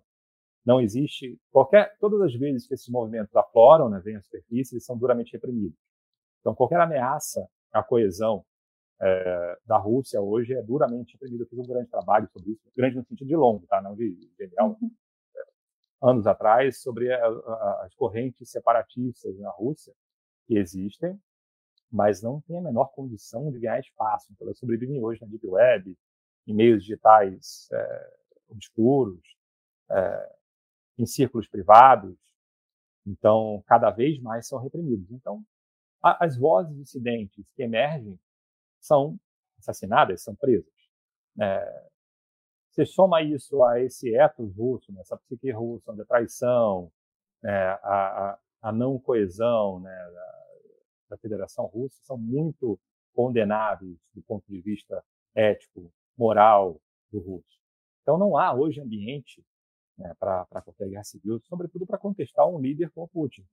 Não existe qualquer, todas as vezes que esses movimentos afloram, né, vêm à superfície, eles são duramente reprimidos. Então, qualquer ameaça à coesão é, da Rússia hoje é duramente reprimido. Eu fiz um grande trabalho sobre isso, grande no sentido de longo, tá? não de genial. Uhum. Anos atrás, sobre a, a, as correntes separatistas na Rússia que existem, mas não têm a menor condição de ganhar espaço. Então, elas sobrevivem hoje na Deep Web, em meios digitais é, obscuros, é, em círculos privados. Então, cada vez mais são reprimidos. Então, a, as vozes dissidentes que emergem são assassinadas, são presas. É, você soma isso a esse ethos russo, né, essa psique russa, onde a traição, né, a, a, a, não coesão né, da, da Federação Russa são muito condenáveis do ponto de vista ético, moral do russo. Então não há hoje ambiente né, para qualquer guerra civil, sobretudo para contestar um líder como Putin,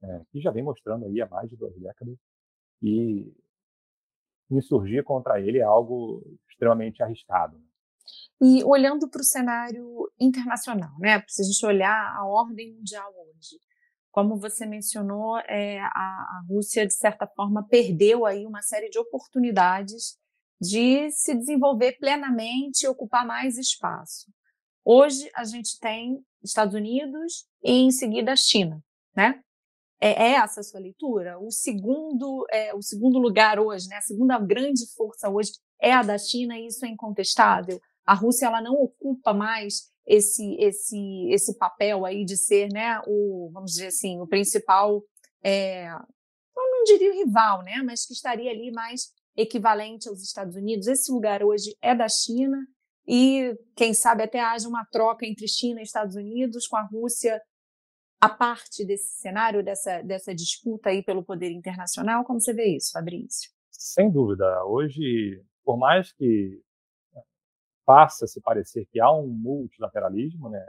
né, que já vem mostrando aí há mais de duas décadas que insurgir contra ele é algo extremamente arriscado. Né. E olhando para o cenário internacional, né, se a gente olhar a ordem mundial hoje, como você mencionou, é, a, a Rússia, de certa forma, perdeu aí uma série de oportunidades de se desenvolver plenamente e ocupar mais espaço. Hoje a gente tem Estados Unidos e em seguida a China, né? É, é essa a sua leitura? O segundo, é, o segundo lugar hoje, né? A segunda grande força hoje é a da China e isso é incontestável. A Rússia ela não ocupa mais esse esse esse papel aí de ser, né? O vamos dizer assim, o principal, é, não diria rival, né? Mas que estaria ali mais equivalente aos Estados Unidos. Esse lugar hoje é da China e, quem sabe, até haja uma troca entre China e Estados Unidos, com a Rússia a parte desse cenário, dessa, dessa disputa aí pelo poder internacional. Como você vê isso, Fabrício? Sem dúvida. Hoje, por mais que faça se parecer que há um multilateralismo, né,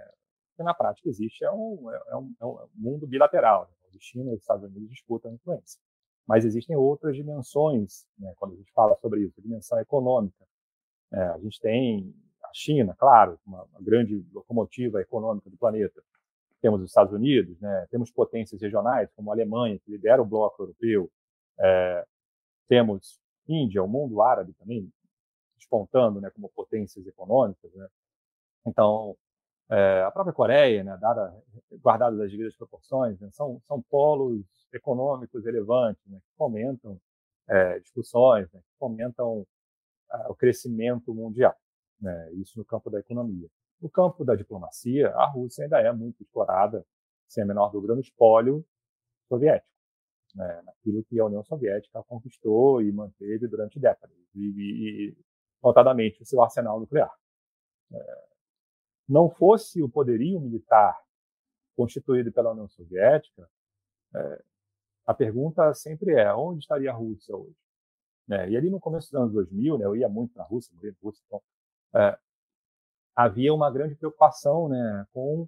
que na prática existe é um, é um, é um mundo bilateral. Né? China e Estados Unidos disputam influência. Mas existem outras dimensões, né, quando a gente fala sobre isso, a dimensão econômica. É, a gente tem a China, claro, uma, uma, grande locomotiva econômica do planeta. Temos os Estados Unidos, né, temos potências regionais, como a Alemanha, que lidera o bloco europeu. É, temos Índia, o mundo árabe também, despontando né, como potências econômicas. Né. Então, é, a própria Coreia, né, dada, guardadas as devidas proporções, né, são, são polos econômicos relevantes, né, que fomentam é, discussões, né, que fomentam é, o crescimento mundial. Né, isso no campo da economia. No campo da diplomacia, a Rússia ainda é muito explorada, sem a menor dúvida, no espólio soviético, né, naquilo que a União Soviética conquistou e manteve durante décadas, e, e notadamente o seu arsenal nuclear. É, não fosse o poderio militar constituído pela União Soviética, é, a pergunta sempre é: onde estaria a Rússia hoje? Né? E ali no começo dos anos 2000, né, eu ia muito na Rússia, morei na Rússia, então, é, havia uma grande preocupação né, com.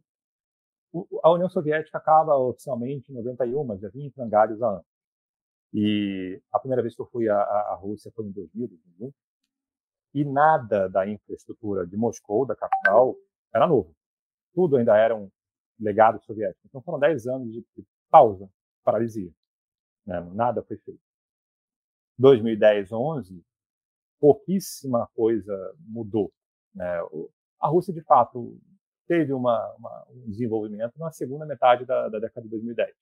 A União Soviética acaba oficialmente em 91, mas já vinha em frangalhos há anos. E a primeira vez que eu fui à, à Rússia foi em 2000, 2001, e nada da infraestrutura de Moscou, da capital, era novo. Tudo ainda era um legado soviético. Então foram 10 anos de pausa, paralisia. Né? Nada foi feito. 2010, 11, pouquíssima coisa mudou. Né? A Rússia, de fato, teve uma, uma, um desenvolvimento na segunda metade da, da década de 2010.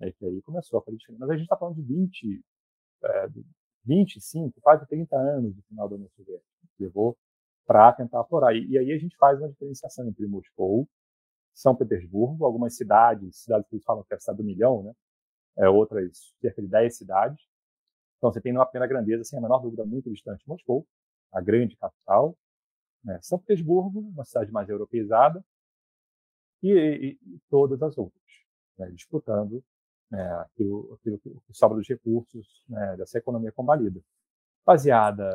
É que aí começou a fazer. Mas a gente está falando de 20, é, 25, quase 30 anos do final da União Soviética. Levou para tentar aflorar. E, e, aí a gente faz uma diferenciação entre Moscou, São Petersburgo, algumas cidades, cidades que eles falam que é a cidade do milhão, né? É, outras cerca de 10 cidades. Então você tem numa pequena grandeza, sem a menor dúvida, muito distante Moscou, a grande capital. Né? São Petersburgo, uma cidade mais europeizada, e, e, e todas as outras, né? disputando né? aquilo, aquilo que sobra dos recursos né? dessa economia combalida. Baseada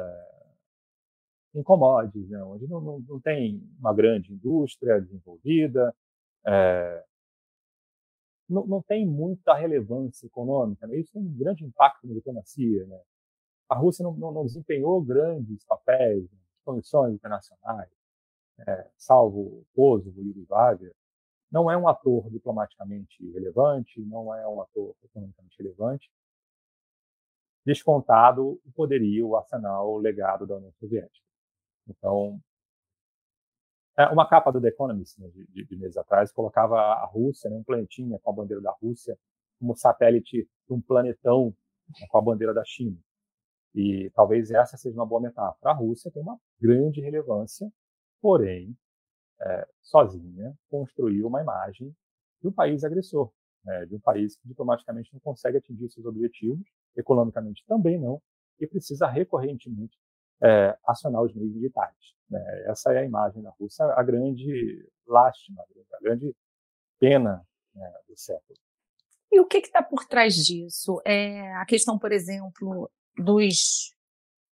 em commodities, né, onde não, não, não, tem uma grande indústria desenvolvida, é, não, não, tem muita relevância econômica. Né? Isso tem um grande impacto na diplomacia. Né? A Rússia não, não desempenhou grandes papéis em condições internacionais, é, salvo Kosovo e Yugoslávia. Não é um ator diplomaticamente relevante, não é um ator economicamente relevante. descontado o poderio, o arsenal, o legado da União Soviética. Então, é, uma capa do The Economist, né, de, de, de, meses atrás, colocava a Rússia, né, um planetinha com a bandeira da Rússia, como satélite de um planetão né, com a bandeira da China. E talvez essa seja uma boa metáfora. A Rússia tem uma grande relevância, porém, é, sozinha, construiu uma imagem de um país agressor, né, de um país que diplomaticamente não consegue atingir seus objetivos, economicamente também não, e precisa recorrentemente é, acionar os meios militares. Né? Essa é a imagem da Rússia, a grande lástima, a grande pena né, do século. E o que está por trás disso? É a questão, por exemplo, dos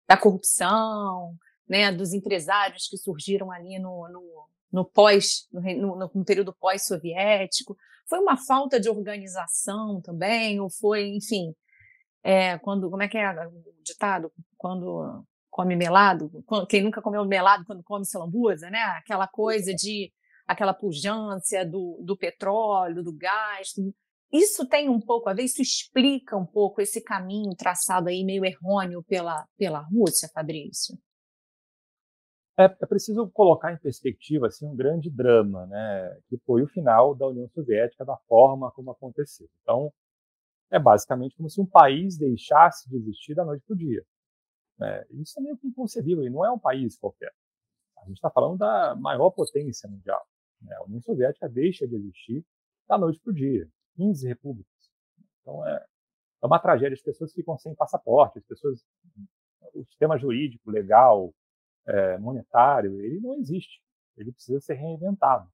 da corrupção, né, dos empresários que surgiram ali no, no, no pós, no, no, período pós-soviético. Foi uma falta de organização também, ou foi, enfim, é, quando, como é que é o ditado? Quando come melado, quem nunca comeu melado quando come salambuza, né? Aquela coisa de, aquela pujança do, do petróleo, do gás, isso tem um pouco a ver, isso explica um pouco esse caminho traçado aí meio errôneo pela, pela Rússia, Fabrício? É, é, preciso colocar em perspectiva assim, um grande drama, né, que foi o final da União Soviética da forma como aconteceu. Então, é basicamente como se um país deixasse de existir da noite para o dia. Né? Isso é meio que inconcebível, e não é um país qualquer. A gente está falando da maior potência mundial. Né? A União Soviética deixa de existir da noite para o dia. 15 repúblicas. Então é, é uma tragédia. As pessoas ficam sem passaporte, as pessoas, o sistema jurídico, legal, é, monetário, ele não existe. Ele precisa ser reinventado.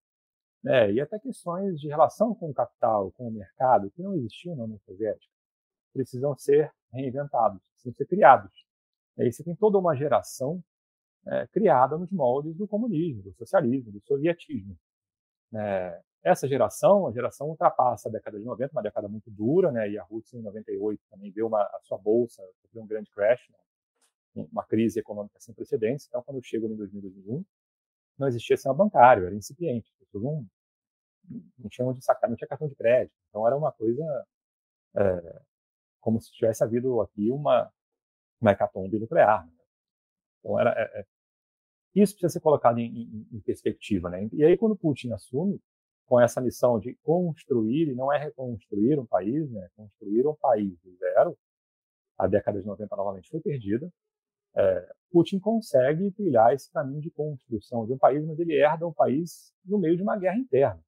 Né? E até questões de relação com o capital, com o mercado, que não existiam na União Soviética, precisam ser reinventados, precisam ser criados. E você tem toda uma geração é, criada nos moldes do comunismo, do socialismo, do sovietismo. É, essa geração, a geração ultrapassa a década de 90, uma década muito dura, né? E a Rússia em 98 também deu uma a sua bolsa, sofreu um grande crash, né? Uma crise econômica sem precedentes. Então, quando eu chego em 2021, não existia sistema bancário, era incipiente. As pessoas não, tinham onde sacar, não tinha cartão de crédito. Então, era uma coisa é, como se tivesse havido aqui uma, uma hecatombe nuclear. Né? Então, era, é, é, isso precisa ser colocado em, em, em perspectiva. Né? E aí, quando Putin assume, com essa missão de construir, e não é reconstruir um país, né? construir um país do zero, a década de 90 novamente foi perdida, é, Putin consegue trilhar esse caminho de construção de um país, mas ele herda um país no meio de uma guerra interna.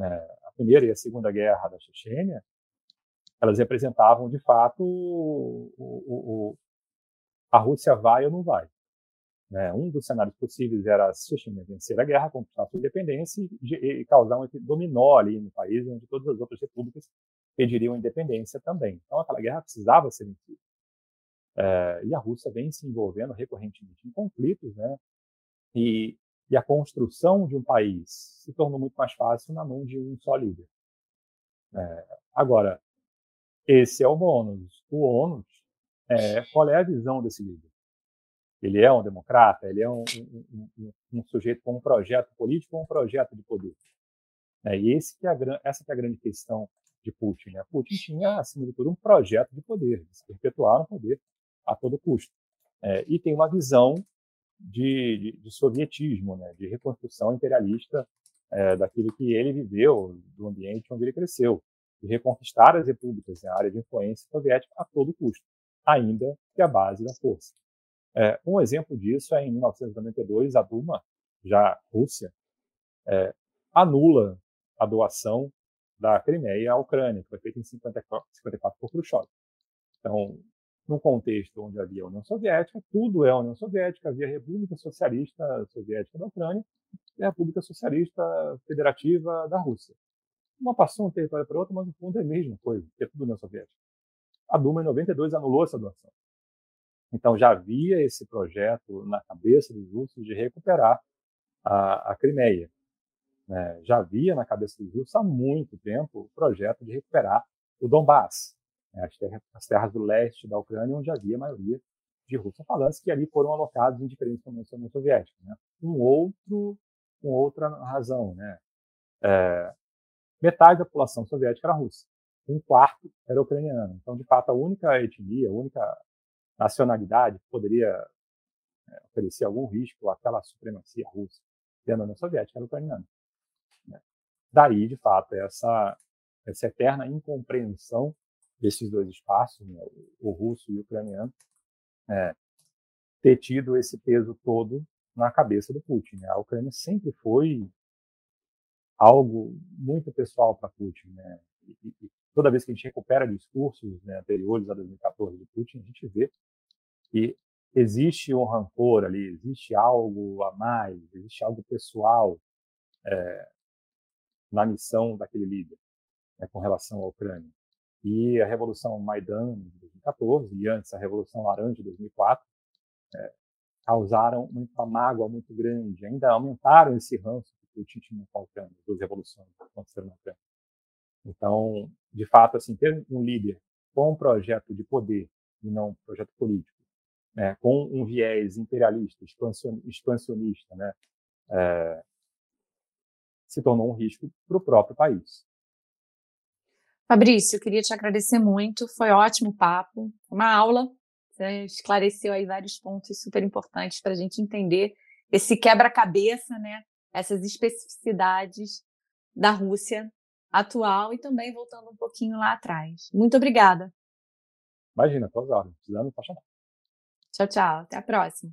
É, a primeira e a segunda guerra da Chechênia, elas representavam de fato o, o, o, a Rússia vai ou não vai. Né? Um dos cenários possíveis era a Chechênia vencer a guerra, conquistar sua independência e, e, causar um dominó ali no país, onde todas as outras repúblicas pediriam independência também. Então, aquela guerra precisava ser vencida. É, e a Rússia vem se envolvendo recorrentemente em conflitos, né? E, e, a construção de um país se tornou muito mais fácil na mão de um só líder. É, agora, esse é o bônus. O ônus é qual é a visão desse líder. Ele é um democrata, ele é um, um, um, um sujeito com um projeto político ou um projeto de poder. É, e esse que é a, essa que é a grande questão de Putin. Né? Putin tinha, acima de tudo, um projeto de poder, de se perpetuar no poder a todo custo. É, e tem uma visão de, de, de sovietismo, né? de reconstrução imperialista é, daquilo que ele viveu, do ambiente onde ele cresceu, de reconquistar as repúblicas, a área de influência soviética a todo custo, ainda que a base da força. É, um exemplo disso é em 1992, a Duma, já Rússia, é, anula a doação da Crimeia à Ucrânia, que foi feita em 54, 54 por Khrushchev. Então, num contexto onde havia a União Soviética, tudo é a União Soviética, havia a República Socialista Soviética da Ucrânia e a República Socialista Federativa da Rússia. Uma passou um território para outro, mas no fundo é a mesma coisa, é tudo União Soviética. A Duma, em 92, anulou essa doação. Então já havia esse projeto na cabeça dos russos de recuperar a, a Crimeia. Né? Já havia na cabeça dos russos há muito tempo o projeto de recuperar o Donbass? As, terras, as, terras, do leste da Ucrânia, onde havia a maioria de russos falantes que ali foram alocados em diferentes momentos da União Soviética. Né? Um outro, com outra razão, né? É, metade da população soviética era russa. um quarto era ucraniano. Então, de fato, a única etnia, a única nacionalidade que poderia é, oferecer algum risco àquela supremacia russa dentro da União Soviética era ucraniana. Né? Daí, de fato, essa, essa eterna incompreensão desses dois espaços, né, o, russo e o ucraniano, é, ter tido esse peso todo na cabeça do Putin. Né? A Ucrânia sempre foi algo muito pessoal para Putin. Né? E, e, toda vez que a gente recupera discursos né, anteriores a 2014 do Putin, a gente vê que existe um rancor ali, existe algo a mais, existe algo pessoal é, na missão daquele líder né, com relação à Ucrânia. E a Revolução Maidan de 2014 e antes a Revolução Laranja de 2004 é, causaram uma mágoa muito grande, ainda aumentaram esse ranço que o Putin tinha com a Ucrânia, revoluções que aconteceram na Ucrânia. Então, de fato, assim, ter um líder com um projeto de poder e não um projeto político, né, com um viés imperialista, expansionista, né, é, se tornou um risco para o próprio país. Fabrício, eu queria te agradecer muito, foi ótimo papo, uma aula, você esclareceu aí vários pontos super importantes para a gente entender esse quebra-cabeça, né, essas especificidades da Rússia atual e também voltando um pouquinho lá atrás. Muito obrigada. Imagina, tô ordens. Precisando, pode chamar. Tchau, tchau. Até a próxima.